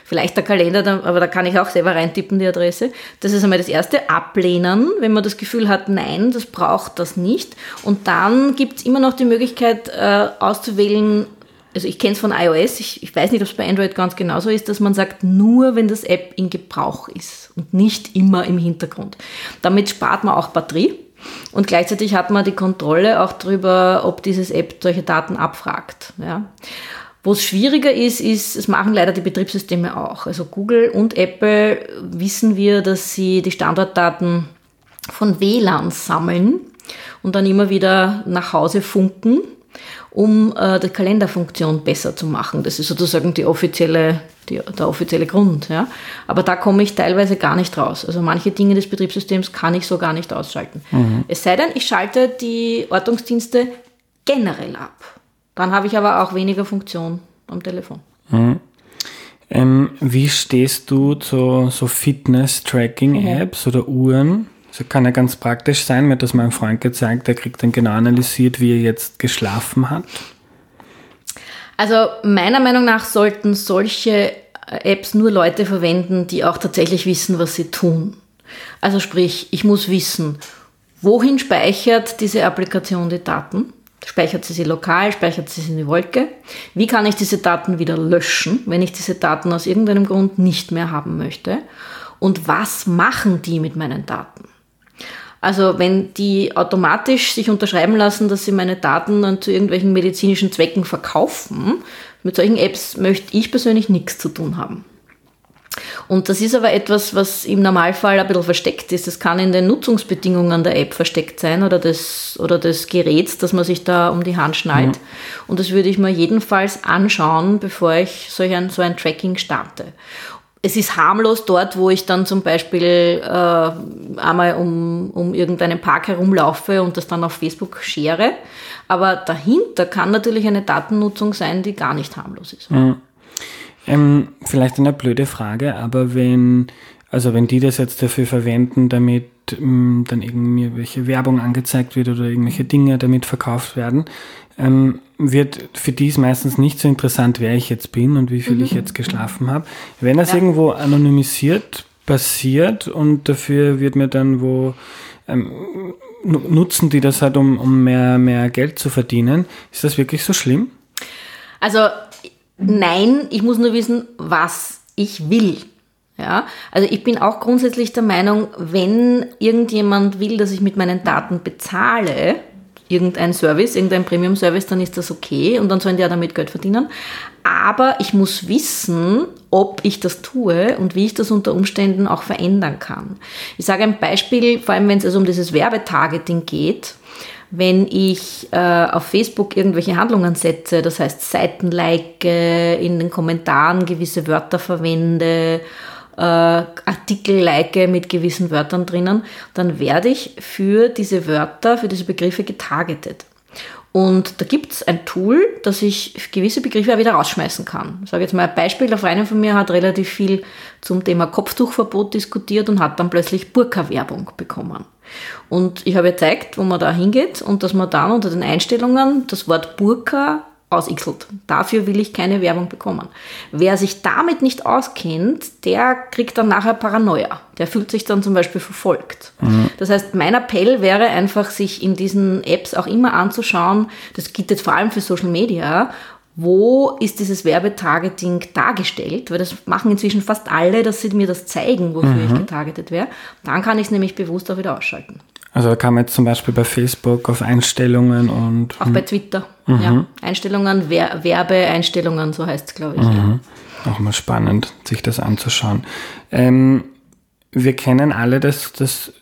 Vielleicht der Kalender, aber da kann ich auch selber reintippen, die Adresse. Das ist einmal das erste. Ablehnen, wenn man das Gefühl hat, nein, das braucht das nicht. Und dann gibt es immer noch die Möglichkeit äh, auszuwählen, also ich kenne es von iOS, ich, ich, weiß nicht, ob es bei Android ganz genauso ist, dass man sagt, nur wenn das App in Gebrauch ist und nicht immer im Hintergrund. Damit spart man auch Batterie und gleichzeitig hat man die Kontrolle auch darüber, ob dieses App solche Daten abfragt. Ja. Wo es schwieriger ist, ist, es machen leider die Betriebssysteme auch. Also Google und Apple wissen wir, dass sie die Standortdaten von WLAN sammeln und dann immer wieder nach Hause funken, um äh, die Kalenderfunktion besser zu machen. Das ist sozusagen die offizielle, die, der offizielle Grund. Ja? Aber da komme ich teilweise gar nicht raus. Also manche Dinge des Betriebssystems kann ich so gar nicht ausschalten. Mhm. Es sei denn, ich schalte die Ortungsdienste generell ab. Dann habe ich aber auch weniger Funktion am Telefon. Mhm. Ähm, wie stehst du zu so Fitness-Tracking-Apps mhm. oder Uhren? Das kann ja ganz praktisch sein. Mir hat das mein Freund gezeigt, der kriegt dann genau analysiert, wie er jetzt geschlafen hat. Also meiner Meinung nach sollten solche Apps nur Leute verwenden, die auch tatsächlich wissen, was sie tun. Also sprich, ich muss wissen, wohin speichert diese Applikation die Daten? Speichert sie sie lokal, speichert sie sie in die Wolke? Wie kann ich diese Daten wieder löschen, wenn ich diese Daten aus irgendeinem Grund nicht mehr haben möchte? Und was machen die mit meinen Daten? Also wenn die automatisch sich unterschreiben lassen, dass sie meine Daten dann zu irgendwelchen medizinischen Zwecken verkaufen, mit solchen Apps möchte ich persönlich nichts zu tun haben. Und das ist aber etwas, was im Normalfall ein bisschen versteckt ist. Es kann in den Nutzungsbedingungen der App versteckt sein oder des, oder des Geräts, dass man sich da um die Hand schnallt. Mhm. Und das würde ich mir jedenfalls anschauen, bevor ich solch ein, so ein Tracking starte. Es ist harmlos dort, wo ich dann zum Beispiel äh, einmal um, um irgendeinen Park herumlaufe und das dann auf Facebook schere. Aber dahinter kann natürlich eine Datennutzung sein, die gar nicht harmlos ist. Mhm. Ähm, vielleicht eine blöde Frage, aber wenn, also wenn die das jetzt dafür verwenden, damit ähm, dann irgendwelche Werbung angezeigt wird oder irgendwelche Dinge damit verkauft werden, ähm, wird für die ist meistens nicht so interessant, wer ich jetzt bin und wie viel mhm. ich jetzt geschlafen habe. Wenn das ja. irgendwo anonymisiert passiert und dafür wird mir dann wo ähm, nutzen die das halt, um, um mehr, mehr Geld zu verdienen, ist das wirklich so schlimm? Also Nein, ich muss nur wissen, was ich will. Ja, also ich bin auch grundsätzlich der Meinung, wenn irgendjemand will, dass ich mit meinen Daten bezahle, irgendein Service, irgendein Premium-Service, dann ist das okay und dann sollen die ja damit Geld verdienen. Aber ich muss wissen, ob ich das tue und wie ich das unter Umständen auch verändern kann. Ich sage ein Beispiel, vor allem wenn es also um dieses Werbetargeting geht wenn ich äh, auf Facebook irgendwelche Handlungen setze, das heißt Seiten like, in den Kommentaren gewisse Wörter verwende, äh, Artikel like mit gewissen Wörtern drinnen, dann werde ich für diese Wörter, für diese Begriffe getargetet. Und da gibt es ein Tool, dass ich gewisse Begriffe auch wieder rausschmeißen kann. Ich sage jetzt mal ein Beispiel, der Freundin von mir hat relativ viel zum Thema Kopftuchverbot diskutiert und hat dann plötzlich Burka-Werbung bekommen. Und ich habe ihr gezeigt, wo man da hingeht und dass man dann unter den Einstellungen das Wort Burka ausixelt. Dafür will ich keine Werbung bekommen. Wer sich damit nicht auskennt, der kriegt dann nachher Paranoia. Der fühlt sich dann zum Beispiel verfolgt. Mhm. Das heißt, mein Appell wäre einfach, sich in diesen Apps auch immer anzuschauen, das gilt jetzt vor allem für Social Media, wo ist dieses Werbetargeting dargestellt, weil das machen inzwischen fast alle, dass sie mir das zeigen, wofür mhm. ich getargetet wäre. Dann kann ich es nämlich bewusst auch wieder ausschalten. Also da kann man jetzt zum Beispiel bei Facebook auf Einstellungen und. Auch bei Twitter. Mhm. Ja. Einstellungen, Wer Werbeeinstellungen, so heißt es, glaube ich. Mhm. Ja. Auch mal spannend, sich das anzuschauen. Ähm, wir kennen alle das, das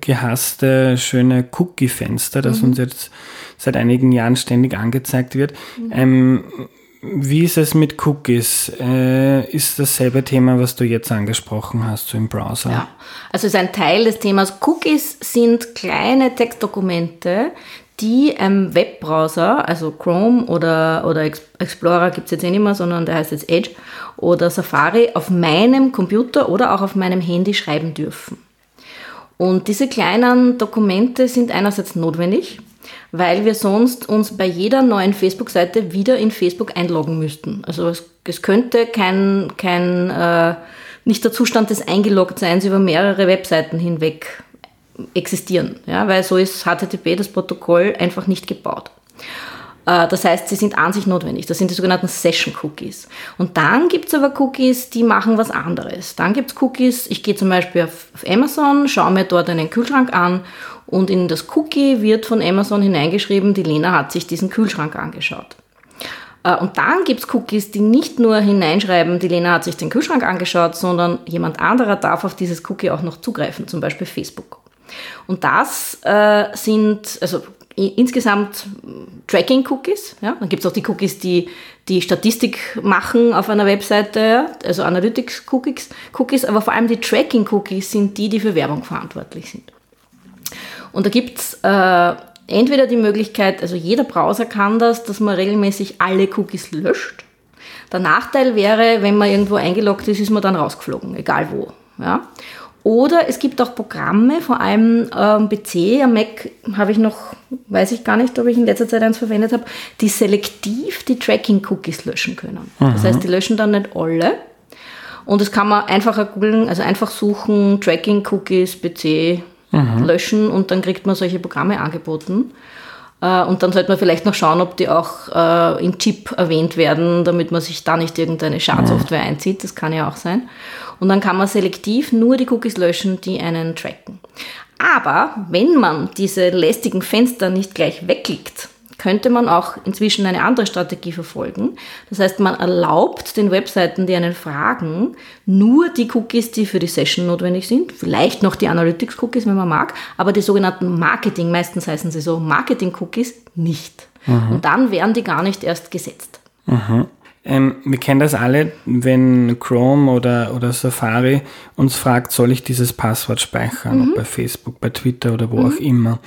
gehasste, schöne Cookie-Fenster, das mhm. uns jetzt seit einigen Jahren ständig angezeigt wird. Mhm. Ähm, wie ist es mit Cookies? Äh, ist dasselbe Thema, was du jetzt angesprochen hast, so im Browser? Ja, also es ist ein Teil des Themas. Cookies sind kleine Textdokumente, die ein Webbrowser, also Chrome oder, oder Explorer gibt es jetzt eh nicht mehr, sondern der heißt jetzt Edge oder Safari, auf meinem Computer oder auch auf meinem Handy schreiben dürfen. Und diese kleinen Dokumente sind einerseits notwendig, weil wir sonst uns bei jeder neuen Facebook-Seite wieder in Facebook einloggen müssten. Also es, es könnte kein, kein äh, nicht der Zustand des Eingeloggtseins über mehrere Webseiten hinweg existieren, ja, weil so ist HTTP, das Protokoll, einfach nicht gebaut. Äh, das heißt, sie sind an sich notwendig. Das sind die sogenannten Session Cookies. Und dann gibt es aber Cookies, die machen was anderes. Dann gibt es Cookies, ich gehe zum Beispiel auf, auf Amazon, schaue mir dort einen Kühlschrank an und in das Cookie wird von Amazon hineingeschrieben, die Lena hat sich diesen Kühlschrank angeschaut. Äh, und dann gibt es Cookies, die nicht nur hineinschreiben, die Lena hat sich den Kühlschrank angeschaut, sondern jemand anderer darf auf dieses Cookie auch noch zugreifen, zum Beispiel Facebook. Und das äh, sind, also insgesamt Tracking-Cookies. Ja? Dann gibt es auch die Cookies, die die Statistik machen auf einer Webseite, also Analytics-Cookies, Cookies, aber vor allem die Tracking-Cookies sind die, die für Werbung verantwortlich sind. Und da gibt es äh, entweder die Möglichkeit, also jeder Browser kann das, dass man regelmäßig alle Cookies löscht. Der Nachteil wäre, wenn man irgendwo eingeloggt ist, ist man dann rausgeflogen, egal wo. Ja? Oder es gibt auch Programme, vor allem ähm, PC, am Mac habe ich noch, weiß ich gar nicht, ob ich in letzter Zeit eins verwendet habe, die selektiv die Tracking-Cookies löschen können. Mhm. Das heißt, die löschen dann nicht alle. Und das kann man einfacher googeln, also einfach suchen, Tracking-Cookies, PC, mhm. löschen und dann kriegt man solche Programme angeboten. Äh, und dann sollte man vielleicht noch schauen, ob die auch äh, in Chip erwähnt werden, damit man sich da nicht irgendeine Schadsoftware einzieht. Das kann ja auch sein. Und dann kann man selektiv nur die Cookies löschen, die einen tracken. Aber wenn man diese lästigen Fenster nicht gleich wegklickt, könnte man auch inzwischen eine andere Strategie verfolgen. Das heißt, man erlaubt den Webseiten, die einen fragen, nur die Cookies, die für die Session notwendig sind, vielleicht noch die Analytics-Cookies, wenn man mag, aber die sogenannten Marketing, meistens heißen sie so Marketing-Cookies, nicht. Mhm. Und dann werden die gar nicht erst gesetzt. Mhm. Ähm, wir kennen das alle, wenn Chrome oder, oder Safari uns fragt, soll ich dieses Passwort speichern, mhm. ob bei Facebook, bei Twitter oder wo mhm. auch immer.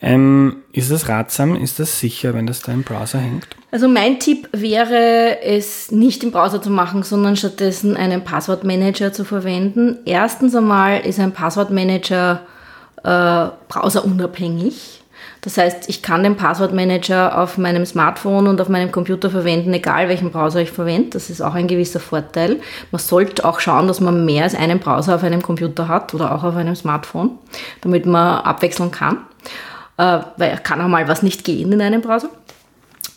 Ähm, ist das ratsam? Ist das sicher, wenn das da im Browser hängt? Also mein Tipp wäre, es nicht im Browser zu machen, sondern stattdessen einen Passwortmanager zu verwenden. Erstens einmal ist ein Passwortmanager äh, browserunabhängig. Das heißt, ich kann den Passwortmanager auf meinem Smartphone und auf meinem Computer verwenden, egal welchen Browser ich verwende. Das ist auch ein gewisser Vorteil. Man sollte auch schauen, dass man mehr als einen Browser auf einem Computer hat oder auch auf einem Smartphone, damit man abwechseln kann äh, weil kann auch mal was nicht gehen in einem Browser.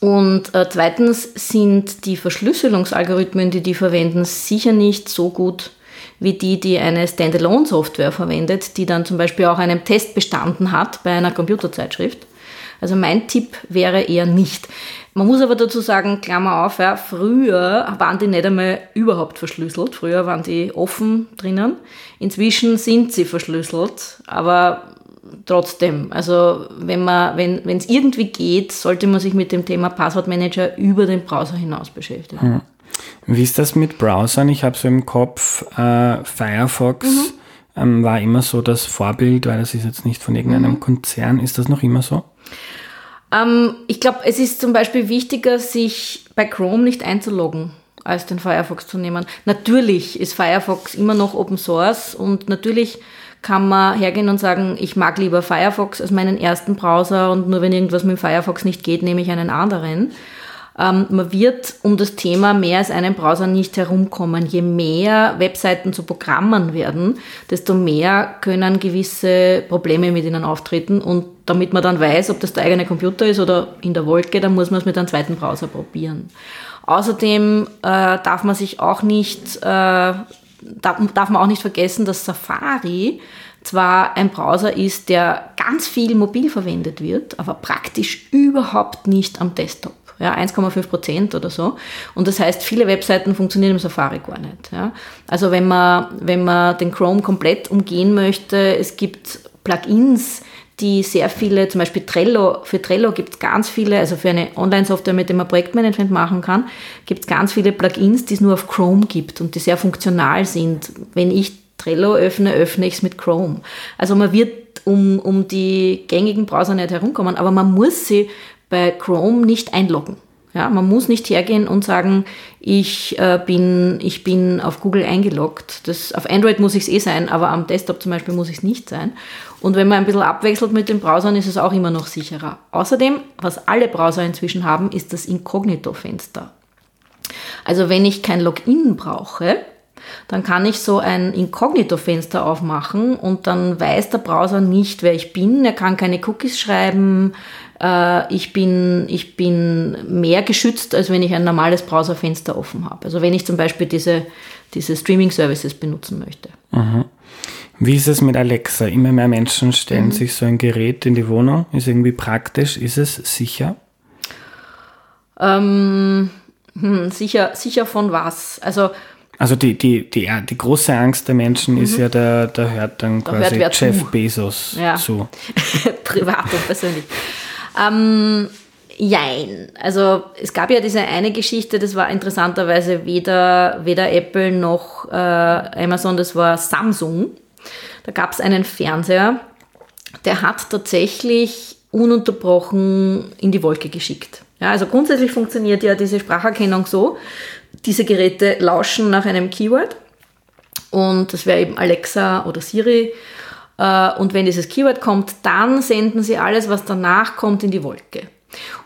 Und äh, zweitens sind die Verschlüsselungsalgorithmen, die die verwenden, sicher nicht so gut wie die, die eine Standalone-Software verwendet, die dann zum Beispiel auch einem Test bestanden hat bei einer Computerzeitschrift. Also mein Tipp wäre eher nicht. Man muss aber dazu sagen, Klammer auf, ja, früher waren die nicht einmal überhaupt verschlüsselt. Früher waren die offen drinnen. Inzwischen sind sie verschlüsselt, aber trotzdem, also wenn man, wenn es irgendwie geht, sollte man sich mit dem Thema Passwortmanager über den Browser hinaus beschäftigen. Hm. Wie ist das mit Browsern? Ich habe so im Kopf, äh, Firefox mhm. ähm, war immer so das Vorbild, weil das ist jetzt nicht von irgendeinem mhm. Konzern. Ist das noch immer so? Ähm, ich glaube, es ist zum Beispiel wichtiger, sich bei Chrome nicht einzuloggen als den Firefox zu nehmen. Natürlich ist Firefox immer noch Open Source und natürlich kann man hergehen und sagen, ich mag lieber Firefox als meinen ersten Browser und nur wenn irgendwas mit Firefox nicht geht, nehme ich einen anderen. Ähm, man wird um das Thema mehr als einen Browser nicht herumkommen. Je mehr Webseiten zu Programmen werden, desto mehr können gewisse Probleme mit ihnen auftreten. Und damit man dann weiß, ob das der eigene Computer ist oder in der Wolke, dann muss man es mit einem zweiten Browser probieren. Außerdem äh, darf man sich auch nicht äh, darf man auch nicht vergessen, dass Safari zwar ein Browser ist, der ganz viel mobil verwendet wird, aber praktisch überhaupt nicht am Desktop. Ja, 1,5 Prozent oder so. Und das heißt, viele Webseiten funktionieren im Safari gar nicht. Ja. Also wenn man, wenn man den Chrome komplett umgehen möchte, es gibt Plugins, die sehr viele, zum Beispiel Trello, für Trello gibt es ganz viele, also für eine Online-Software, mit der man Projektmanagement machen kann, gibt es ganz viele Plugins, die es nur auf Chrome gibt und die sehr funktional sind. Wenn ich Trello öffne, öffne ich es mit Chrome. Also man wird um, um die gängigen Browser nicht herumkommen, aber man muss sie bei Chrome nicht einloggen. Ja, man muss nicht hergehen und sagen, ich, äh, bin, ich bin auf Google eingeloggt. Das, auf Android muss ich es eh sein, aber am Desktop zum Beispiel muss ich es nicht sein. Und wenn man ein bisschen abwechselt mit den Browsern, ist es auch immer noch sicherer. Außerdem, was alle Browser inzwischen haben, ist das Inkognito-Fenster. Also wenn ich kein Login brauche, dann kann ich so ein Inkognito-Fenster aufmachen und dann weiß der Browser nicht, wer ich bin. Er kann keine Cookies schreiben, äh, ich, bin, ich bin mehr geschützt, als wenn ich ein normales Browserfenster offen habe. Also wenn ich zum Beispiel diese, diese Streaming-Services benutzen möchte. Mhm. Wie ist es mit Alexa? Immer mehr Menschen stellen mhm. sich so ein Gerät in die Wohnung. Ist irgendwie praktisch. Ist es sicher? Ähm, hm, sicher, sicher von was? Also also die, die, die, die große Angst der Menschen mhm. ist ja, da, da hört dann da quasi hört Jeff zu. Bezos ja. zu. [laughs] Privat und persönlich. Ähm, jein. Also es gab ja diese eine Geschichte, das war interessanterweise weder, weder Apple noch äh, Amazon, das war Samsung. Da gab es einen Fernseher, der hat tatsächlich ununterbrochen in die Wolke geschickt. Ja, also grundsätzlich funktioniert ja diese Spracherkennung so, diese Geräte lauschen nach einem Keyword und das wäre eben Alexa oder Siri äh, und wenn dieses Keyword kommt, dann senden sie alles, was danach kommt, in die Wolke.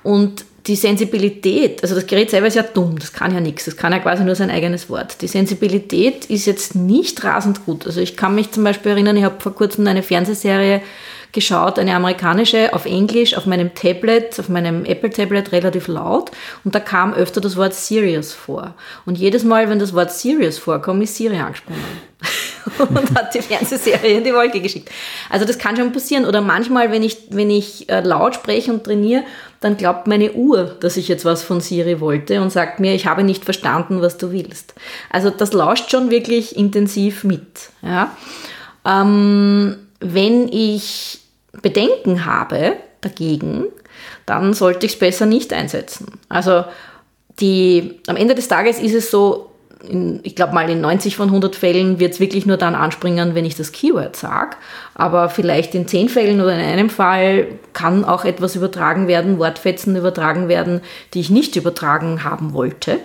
Und die Sensibilität, also das Gerät selber ist ja dumm, das kann ja nichts, das kann ja quasi nur sein eigenes Wort. Die Sensibilität ist jetzt nicht rasend gut. Also ich kann mich zum Beispiel erinnern, ich habe vor kurzem eine Fernsehserie geschaut, eine amerikanische, auf Englisch, auf meinem Tablet, auf meinem Apple-Tablet relativ laut und da kam öfter das Wort Serious vor. Und jedes Mal, wenn das Wort Serious vorkommt, ist Siri angesprungen. [laughs] [laughs] und hat die Fernsehserie in die Wolke geschickt. Also das kann schon passieren. Oder manchmal, wenn ich, wenn ich äh, laut spreche und trainiere, dann glaubt meine Uhr, dass ich jetzt was von Siri wollte und sagt mir, ich habe nicht verstanden, was du willst. Also das lauscht schon wirklich intensiv mit. Ja? Ähm, wenn ich Bedenken habe dagegen, dann sollte ich es besser nicht einsetzen. Also die, am Ende des Tages ist es so, in, ich glaube mal in 90 von 100 Fällen wird es wirklich nur dann anspringen, wenn ich das Keyword sage. Aber vielleicht in 10 Fällen oder in einem Fall kann auch etwas übertragen werden, Wortfetzen übertragen werden, die ich nicht übertragen haben wollte.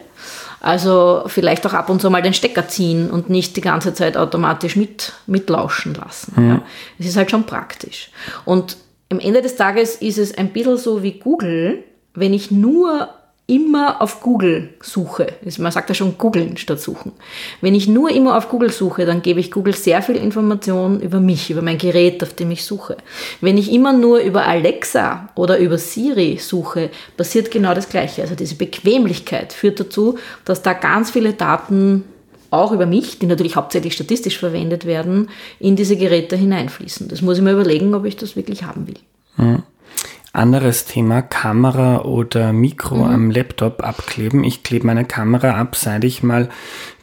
Also vielleicht auch ab und zu mal den Stecker ziehen und nicht die ganze Zeit automatisch mit, mitlauschen lassen. Mhm. Ja. Es ist halt schon praktisch. Und am Ende des Tages ist es ein bisschen so wie Google, wenn ich nur immer auf Google suche, man sagt ja schon googeln statt suchen. Wenn ich nur immer auf Google suche, dann gebe ich Google sehr viel Information über mich, über mein Gerät, auf dem ich suche. Wenn ich immer nur über Alexa oder über Siri suche, passiert genau das Gleiche. Also diese Bequemlichkeit führt dazu, dass da ganz viele Daten auch über mich, die natürlich hauptsächlich statistisch verwendet werden, in diese Geräte hineinfließen. Das muss ich mir überlegen, ob ich das wirklich haben will. Mhm. Anderes Thema, Kamera oder Mikro mhm. am Laptop abkleben. Ich klebe meine Kamera ab, seit ich mal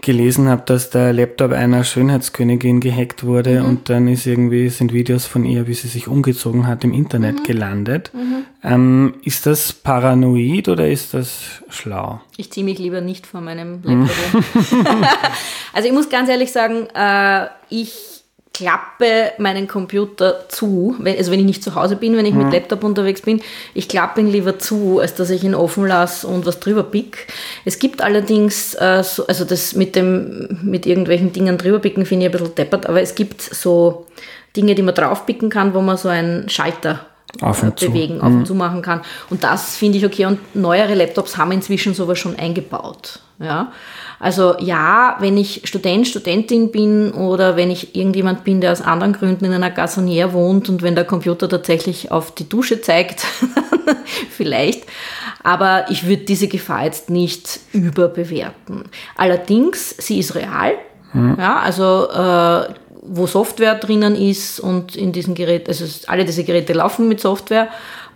gelesen habe, dass der Laptop einer Schönheitskönigin gehackt wurde mhm. und dann ist irgendwie, sind Videos von ihr, wie sie sich umgezogen hat, im Internet mhm. gelandet. Mhm. Ähm, ist das paranoid oder ist das schlau? Ich ziehe mich lieber nicht von meinem Laptop [laughs] [laughs] also ich muss ganz ehrlich sagen, äh, ich klappe meinen Computer zu, wenn, also wenn ich nicht zu Hause bin, wenn ich mhm. mit Laptop unterwegs bin, ich klappe ihn lieber zu, als dass ich ihn offen lasse und was drüber pick. Es gibt allerdings, äh, so, also das mit dem, mit irgendwelchen Dingen drüber picken finde ich ein bisschen deppert, aber es gibt so Dinge, die man draufpicken kann, wo man so einen Schalter auf und bewegen, zu. auf und mhm. zu machen kann. Und das finde ich okay. Und neuere Laptops haben inzwischen sowas schon eingebaut. Ja. Also ja, wenn ich Student, Studentin bin oder wenn ich irgendjemand bin, der aus anderen Gründen in einer Gassonière wohnt und wenn der Computer tatsächlich auf die Dusche zeigt, [laughs] vielleicht. Aber ich würde diese Gefahr jetzt nicht überbewerten. Allerdings, sie ist real. Mhm. Ja, also äh, wo Software drinnen ist und in diesem Gerät, also alle diese Geräte laufen mit Software,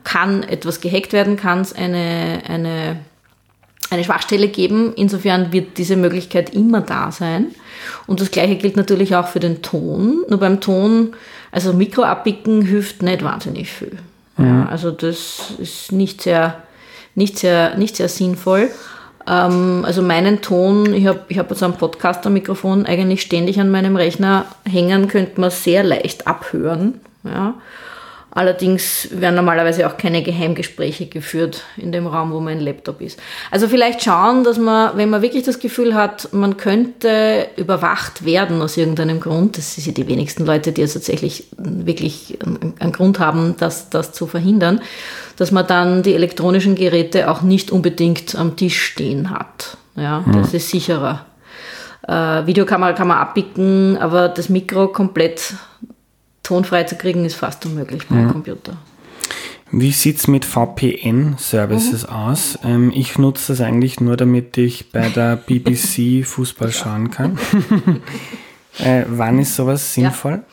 kann etwas gehackt werden, kann es eine, eine, eine Schwachstelle geben. Insofern wird diese Möglichkeit immer da sein. Und das gleiche gilt natürlich auch für den Ton. Nur beim Ton, also Mikro abbicken hilft nicht wahnsinnig viel. Mhm. Ja, also das ist nicht sehr, nicht sehr, nicht sehr sinnvoll. Ähm, also meinen Ton, ich habe ich hab so ein Podcaster-Mikrofon eigentlich ständig an meinem Rechner hängen, könnte man sehr leicht abhören. Ja. Allerdings werden normalerweise auch keine Geheimgespräche geführt in dem Raum, wo mein Laptop ist. Also vielleicht schauen, dass man, wenn man wirklich das Gefühl hat, man könnte überwacht werden aus irgendeinem Grund, das sind ja die wenigsten Leute, die jetzt tatsächlich wirklich einen Grund haben, das, das zu verhindern, dass man dann die elektronischen Geräte auch nicht unbedingt am Tisch stehen hat. Ja, mhm. das ist sicherer. Äh, Videokamera kann man abbicken, aber das Mikro komplett tonfrei zu kriegen, ist fast unmöglich beim mhm. Computer. Wie sieht es mit VPN-Services mhm. aus? Ähm, ich nutze das eigentlich nur, damit ich bei der [laughs] BBC Fußball schauen kann. [laughs] äh, wann ist sowas sinnvoll? Ja.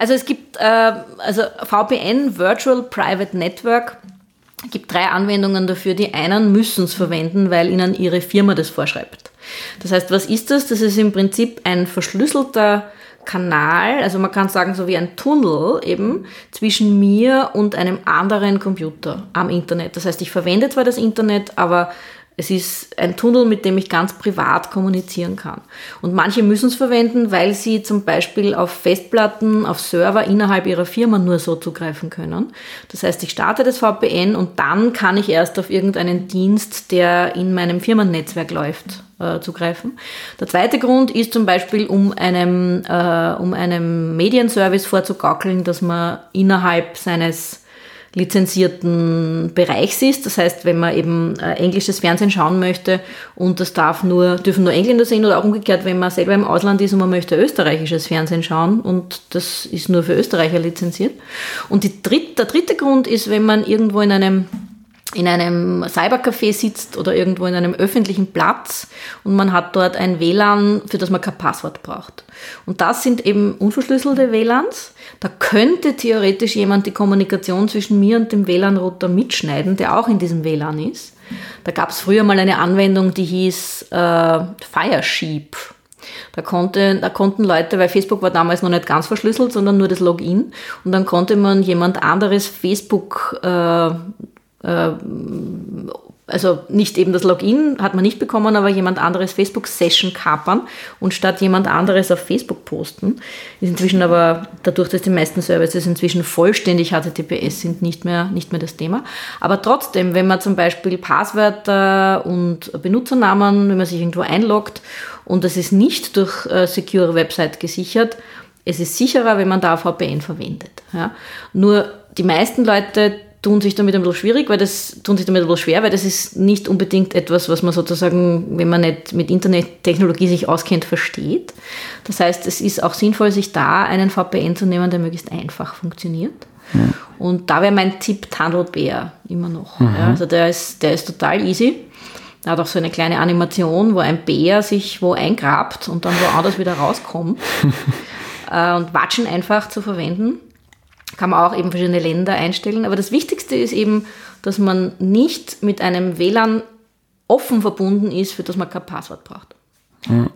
Also es gibt äh, also VPN, Virtual Private Network, gibt drei Anwendungen dafür. Die einen müssen es verwenden, weil ihnen ihre Firma das vorschreibt. Das heißt, was ist das? Das ist im Prinzip ein verschlüsselter Kanal, also man kann sagen, so wie ein Tunnel eben zwischen mir und einem anderen Computer am Internet. Das heißt, ich verwende zwar das Internet, aber es ist ein Tunnel, mit dem ich ganz privat kommunizieren kann. Und manche müssen es verwenden, weil sie zum Beispiel auf Festplatten, auf Server innerhalb ihrer Firma nur so zugreifen können. Das heißt, ich starte das VPN und dann kann ich erst auf irgendeinen Dienst, der in meinem Firmennetzwerk läuft, äh, zugreifen. Der zweite Grund ist zum Beispiel, um einem, äh, um einem Medienservice vorzugaukeln, dass man innerhalb seines lizenzierten Bereichs ist. Das heißt, wenn man eben äh, englisches Fernsehen schauen möchte und das darf nur, dürfen nur Engländer sehen oder auch umgekehrt, wenn man selber im Ausland ist und man möchte österreichisches Fernsehen schauen und das ist nur für Österreicher lizenziert. Und dritt, der dritte Grund ist, wenn man irgendwo in einem in einem Cybercafé sitzt oder irgendwo in einem öffentlichen Platz und man hat dort ein WLAN, für das man kein Passwort braucht. Und das sind eben unverschlüsselte WLANs. Da könnte theoretisch jemand die Kommunikation zwischen mir und dem WLAN-Router mitschneiden, der auch in diesem WLAN ist. Da gab es früher mal eine Anwendung, die hieß äh, Firesheep. Da, konnte, da konnten Leute, weil Facebook war damals noch nicht ganz verschlüsselt, sondern nur das Login. Und dann konnte man jemand anderes Facebook äh, äh, also nicht eben das Login hat man nicht bekommen, aber jemand anderes Facebook-Session kapern und statt jemand anderes auf Facebook posten. Ist inzwischen aber, dadurch, dass die meisten Services inzwischen vollständig HTTPS sind, nicht mehr, nicht mehr das Thema. Aber trotzdem, wenn man zum Beispiel Passwörter und Benutzernamen, wenn man sich irgendwo einloggt und das ist nicht durch äh, Secure Website gesichert, es ist sicherer, wenn man da VPN verwendet. Ja. Nur die meisten Leute tun sich damit ein bisschen schwierig, weil das tun sich damit ein bisschen schwer, weil das ist nicht unbedingt etwas, was man sozusagen, wenn man nicht mit Internettechnologie sich auskennt, versteht. Das heißt, es ist auch sinnvoll, sich da einen VPN zu nehmen, der möglichst einfach funktioniert. Ja. Und da wäre mein Tipp Tunnelbear immer noch. Mhm. Ja, also der ist, der ist total easy. Er hat auch so eine kleine Animation, wo ein Bär sich wo eingrabt und dann woanders wieder rauskommt. [laughs] äh, und Watschen einfach zu verwenden kann man auch eben verschiedene Länder einstellen. Aber das Wichtigste ist eben, dass man nicht mit einem WLAN offen verbunden ist, für das man kein Passwort braucht. Mhm.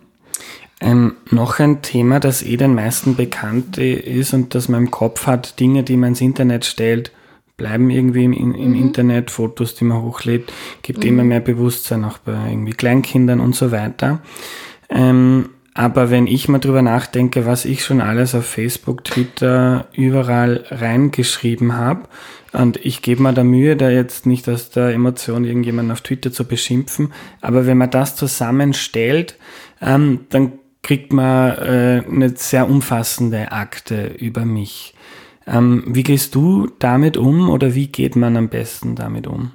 Ähm, noch ein Thema, das eh den meisten bekannt ist und das man im Kopf hat, Dinge, die man ins Internet stellt, bleiben irgendwie im, im mhm. Internet, Fotos, die man hochlädt, gibt mhm. immer mehr Bewusstsein auch bei irgendwie Kleinkindern und so weiter. Ähm, aber wenn ich mal drüber nachdenke, was ich schon alles auf Facebook, Twitter, überall reingeschrieben habe, und ich gebe mir da Mühe, da jetzt nicht aus der Emotion irgendjemanden auf Twitter zu beschimpfen, aber wenn man das zusammenstellt, ähm, dann kriegt man äh, eine sehr umfassende Akte über mich. Ähm, wie gehst du damit um oder wie geht man am besten damit um?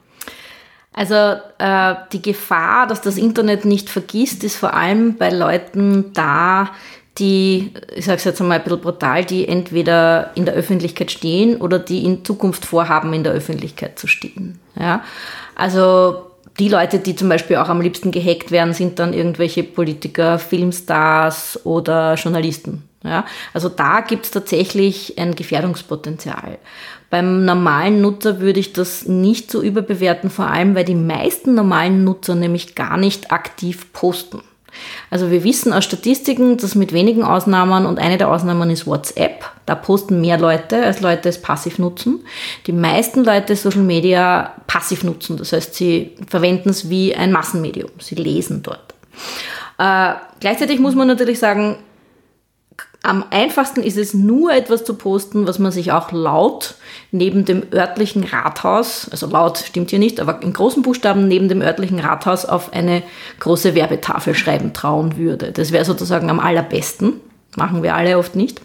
Also äh, die Gefahr, dass das Internet nicht vergisst, ist vor allem bei Leuten da, die, ich sage es jetzt einmal ein bisschen brutal, die entweder in der Öffentlichkeit stehen oder die in Zukunft vorhaben, in der Öffentlichkeit zu stehen. Ja? Also die Leute, die zum Beispiel auch am liebsten gehackt werden, sind dann irgendwelche Politiker, Filmstars oder Journalisten. Ja, also da gibt es tatsächlich ein Gefährdungspotenzial. Beim normalen Nutzer würde ich das nicht so überbewerten, vor allem weil die meisten normalen Nutzer nämlich gar nicht aktiv posten. Also wir wissen aus Statistiken, dass mit wenigen Ausnahmen und eine der Ausnahmen ist WhatsApp, da posten mehr Leute, als Leute es passiv nutzen. Die meisten Leute Social Media passiv nutzen, das heißt, sie verwenden es wie ein Massenmedium, sie lesen dort. Äh, gleichzeitig muss man natürlich sagen, am einfachsten ist es nur etwas zu posten, was man sich auch laut neben dem örtlichen Rathaus, also laut stimmt hier nicht, aber in großen Buchstaben neben dem örtlichen Rathaus auf eine große Werbetafel schreiben trauen würde. Das wäre sozusagen am allerbesten. Machen wir alle oft nicht.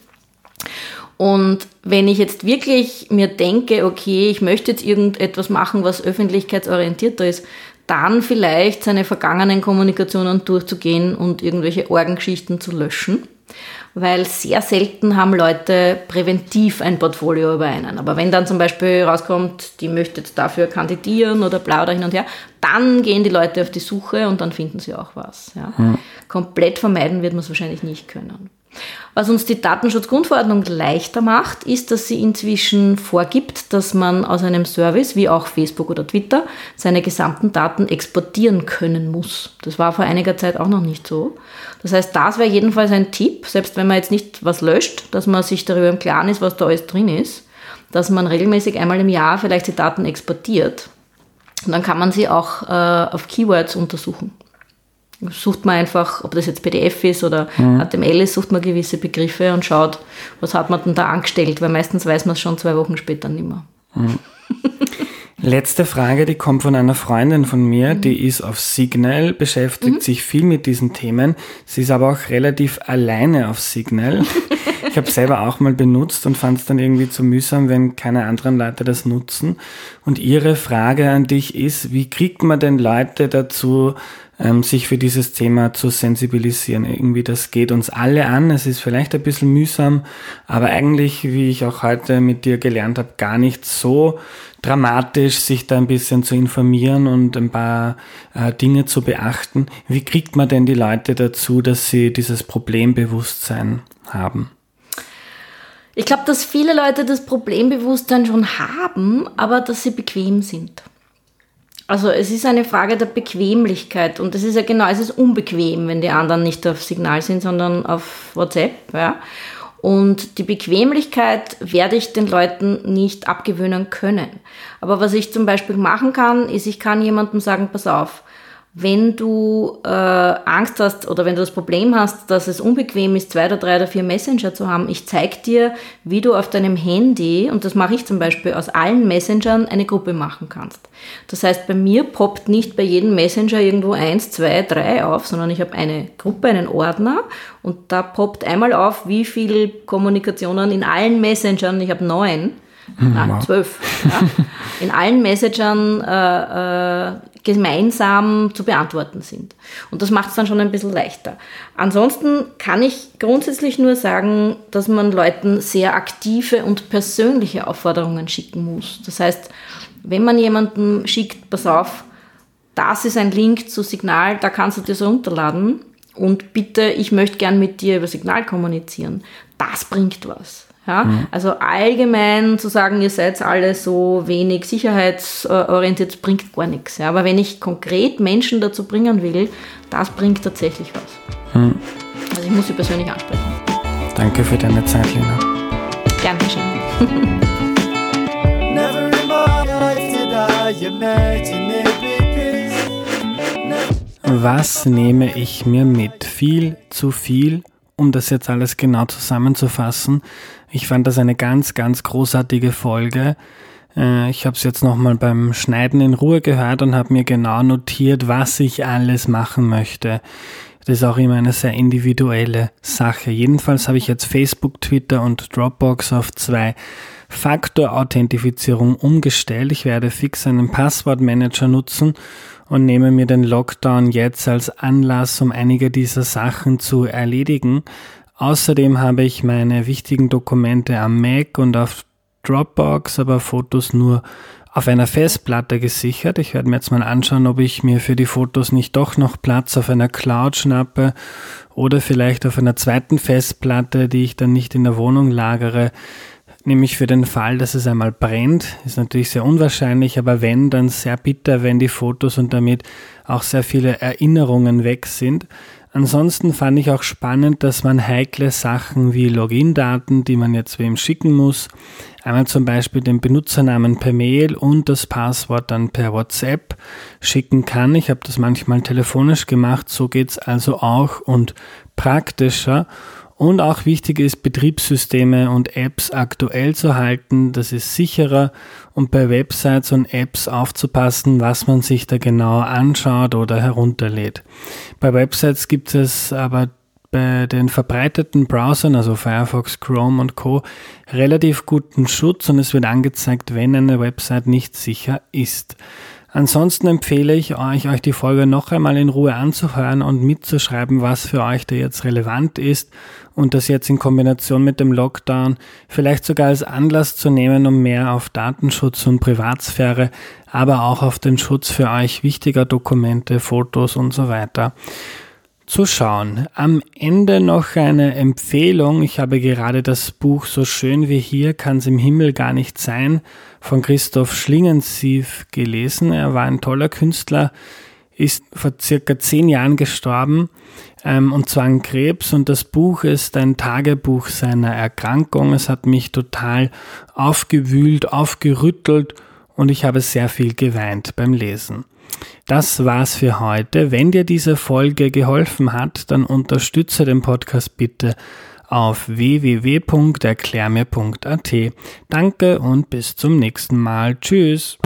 Und wenn ich jetzt wirklich mir denke, okay, ich möchte jetzt irgendetwas machen, was öffentlichkeitsorientierter ist, dann vielleicht seine vergangenen Kommunikationen durchzugehen und irgendwelche Orgengeschichten zu löschen weil sehr selten haben Leute präventiv ein Portfolio über einen. Aber wenn dann zum Beispiel rauskommt, die möchte jetzt dafür kandidieren oder bla oder hin und her, dann gehen die Leute auf die Suche und dann finden sie auch was. Ja. Mhm. Komplett vermeiden wird man es wahrscheinlich nicht können. Was uns die Datenschutzgrundverordnung leichter macht, ist, dass sie inzwischen vorgibt, dass man aus einem Service wie auch Facebook oder Twitter seine gesamten Daten exportieren können muss. Das war vor einiger Zeit auch noch nicht so. Das heißt, das wäre jedenfalls ein Tipp, selbst wenn man jetzt nicht was löscht, dass man sich darüber im Klaren ist, was da alles drin ist, dass man regelmäßig einmal im Jahr vielleicht die Daten exportiert. Und dann kann man sie auch äh, auf Keywords untersuchen sucht man einfach, ob das jetzt PDF ist oder mhm. HTML ist, sucht man gewisse Begriffe und schaut, was hat man denn da angestellt, weil meistens weiß man es schon zwei Wochen später nicht mehr. Mhm. Letzte Frage, die kommt von einer Freundin von mir, mhm. die ist auf Signal, beschäftigt mhm. sich viel mit diesen Themen. Sie ist aber auch relativ alleine auf Signal. [laughs] ich habe selber auch mal benutzt und fand es dann irgendwie zu mühsam, wenn keine anderen Leute das nutzen. Und ihre Frage an dich ist, wie kriegt man denn Leute dazu, ähm, sich für dieses Thema zu sensibilisieren. Irgendwie, das geht uns alle an. Es ist vielleicht ein bisschen mühsam, aber eigentlich, wie ich auch heute mit dir gelernt habe, gar nicht so dramatisch, sich da ein bisschen zu informieren und ein paar äh, Dinge zu beachten. Wie kriegt man denn die Leute dazu, dass sie dieses Problembewusstsein haben? Ich glaube, dass viele Leute das Problembewusstsein schon haben, aber dass sie bequem sind. Also es ist eine Frage der Bequemlichkeit und es ist ja genau, es ist unbequem, wenn die anderen nicht auf Signal sind, sondern auf WhatsApp. Ja. Und die Bequemlichkeit werde ich den Leuten nicht abgewöhnen können. Aber was ich zum Beispiel machen kann, ist, ich kann jemandem sagen, pass auf, wenn du äh, Angst hast oder wenn du das Problem hast, dass es unbequem ist, zwei oder drei oder vier Messenger zu haben, ich zeige dir, wie du auf deinem Handy, und das mache ich zum Beispiel aus allen Messengern, eine Gruppe machen kannst. Das heißt, bei mir poppt nicht bei jedem Messenger irgendwo eins, zwei, drei auf, sondern ich habe eine Gruppe, einen Ordner und da poppt einmal auf, wie viele Kommunikationen in allen Messengern, ich habe neun, Nein, zwölf. Ja, in allen Messengern äh, äh, gemeinsam zu beantworten sind. Und das macht es dann schon ein bisschen leichter. Ansonsten kann ich grundsätzlich nur sagen, dass man Leuten sehr aktive und persönliche Aufforderungen schicken muss. Das heißt, wenn man jemanden schickt, pass auf, das ist ein Link zu Signal, da kannst du dir so runterladen und bitte, ich möchte gern mit dir über Signal kommunizieren. Das bringt was. Ja? Mhm. Also allgemein zu sagen, ihr seid alle so wenig sicherheitsorientiert, bringt gar nichts. Ja? Aber wenn ich konkret Menschen dazu bringen will, das bringt tatsächlich was. Mhm. Also ich muss sie persönlich ansprechen. Danke für deine Zeit, Lena. Gern geschehen. [laughs] Was nehme ich mir mit? Viel zu viel, um das jetzt alles genau zusammenzufassen. Ich fand das eine ganz, ganz großartige Folge. Äh, ich habe es jetzt nochmal beim Schneiden in Ruhe gehört und habe mir genau notiert, was ich alles machen möchte. Das ist auch immer eine sehr individuelle Sache. Jedenfalls habe ich jetzt Facebook, Twitter und Dropbox auf zwei Faktor-Authentifizierung umgestellt. Ich werde fix einen Passwortmanager nutzen und nehme mir den Lockdown jetzt als Anlass, um einige dieser Sachen zu erledigen. Außerdem habe ich meine wichtigen Dokumente am Mac und auf Dropbox, aber Fotos nur auf einer Festplatte gesichert. Ich werde mir jetzt mal anschauen, ob ich mir für die Fotos nicht doch noch Platz auf einer Cloud schnappe oder vielleicht auf einer zweiten Festplatte, die ich dann nicht in der Wohnung lagere. Nämlich für den Fall, dass es einmal brennt, ist natürlich sehr unwahrscheinlich, aber wenn, dann sehr bitter, wenn die Fotos und damit auch sehr viele Erinnerungen weg sind. Ansonsten fand ich auch spannend, dass man heikle Sachen wie Login-Daten, die man jetzt wem schicken muss, einmal zum Beispiel den Benutzernamen per Mail und das Passwort dann per WhatsApp schicken kann. Ich habe das manchmal telefonisch gemacht, so geht's also auch und praktischer. Und auch wichtig ist, Betriebssysteme und Apps aktuell zu halten. Das ist sicherer und bei Websites und Apps aufzupassen, was man sich da genauer anschaut oder herunterlädt. Bei Websites gibt es aber bei den verbreiteten Browsern, also Firefox, Chrome und Co., relativ guten Schutz und es wird angezeigt, wenn eine Website nicht sicher ist. Ansonsten empfehle ich euch, euch die Folge noch einmal in Ruhe anzuhören und mitzuschreiben, was für euch da jetzt relevant ist und das jetzt in Kombination mit dem Lockdown vielleicht sogar als Anlass zu nehmen, um mehr auf Datenschutz und Privatsphäre, aber auch auf den Schutz für euch wichtiger Dokumente, Fotos und so weiter zu schauen. Am Ende noch eine Empfehlung. Ich habe gerade das Buch So schön wie hier kann es im Himmel gar nicht sein von Christoph Schlingensief gelesen. Er war ein toller Künstler, ist vor circa zehn Jahren gestorben ähm, und zwar an Krebs und das Buch ist ein Tagebuch seiner Erkrankung. Es hat mich total aufgewühlt, aufgerüttelt und ich habe sehr viel geweint beim Lesen. Das war's für heute. Wenn dir diese Folge geholfen hat, dann unterstütze den Podcast bitte auf www.erklärmir.at. Danke und bis zum nächsten Mal. Tschüss.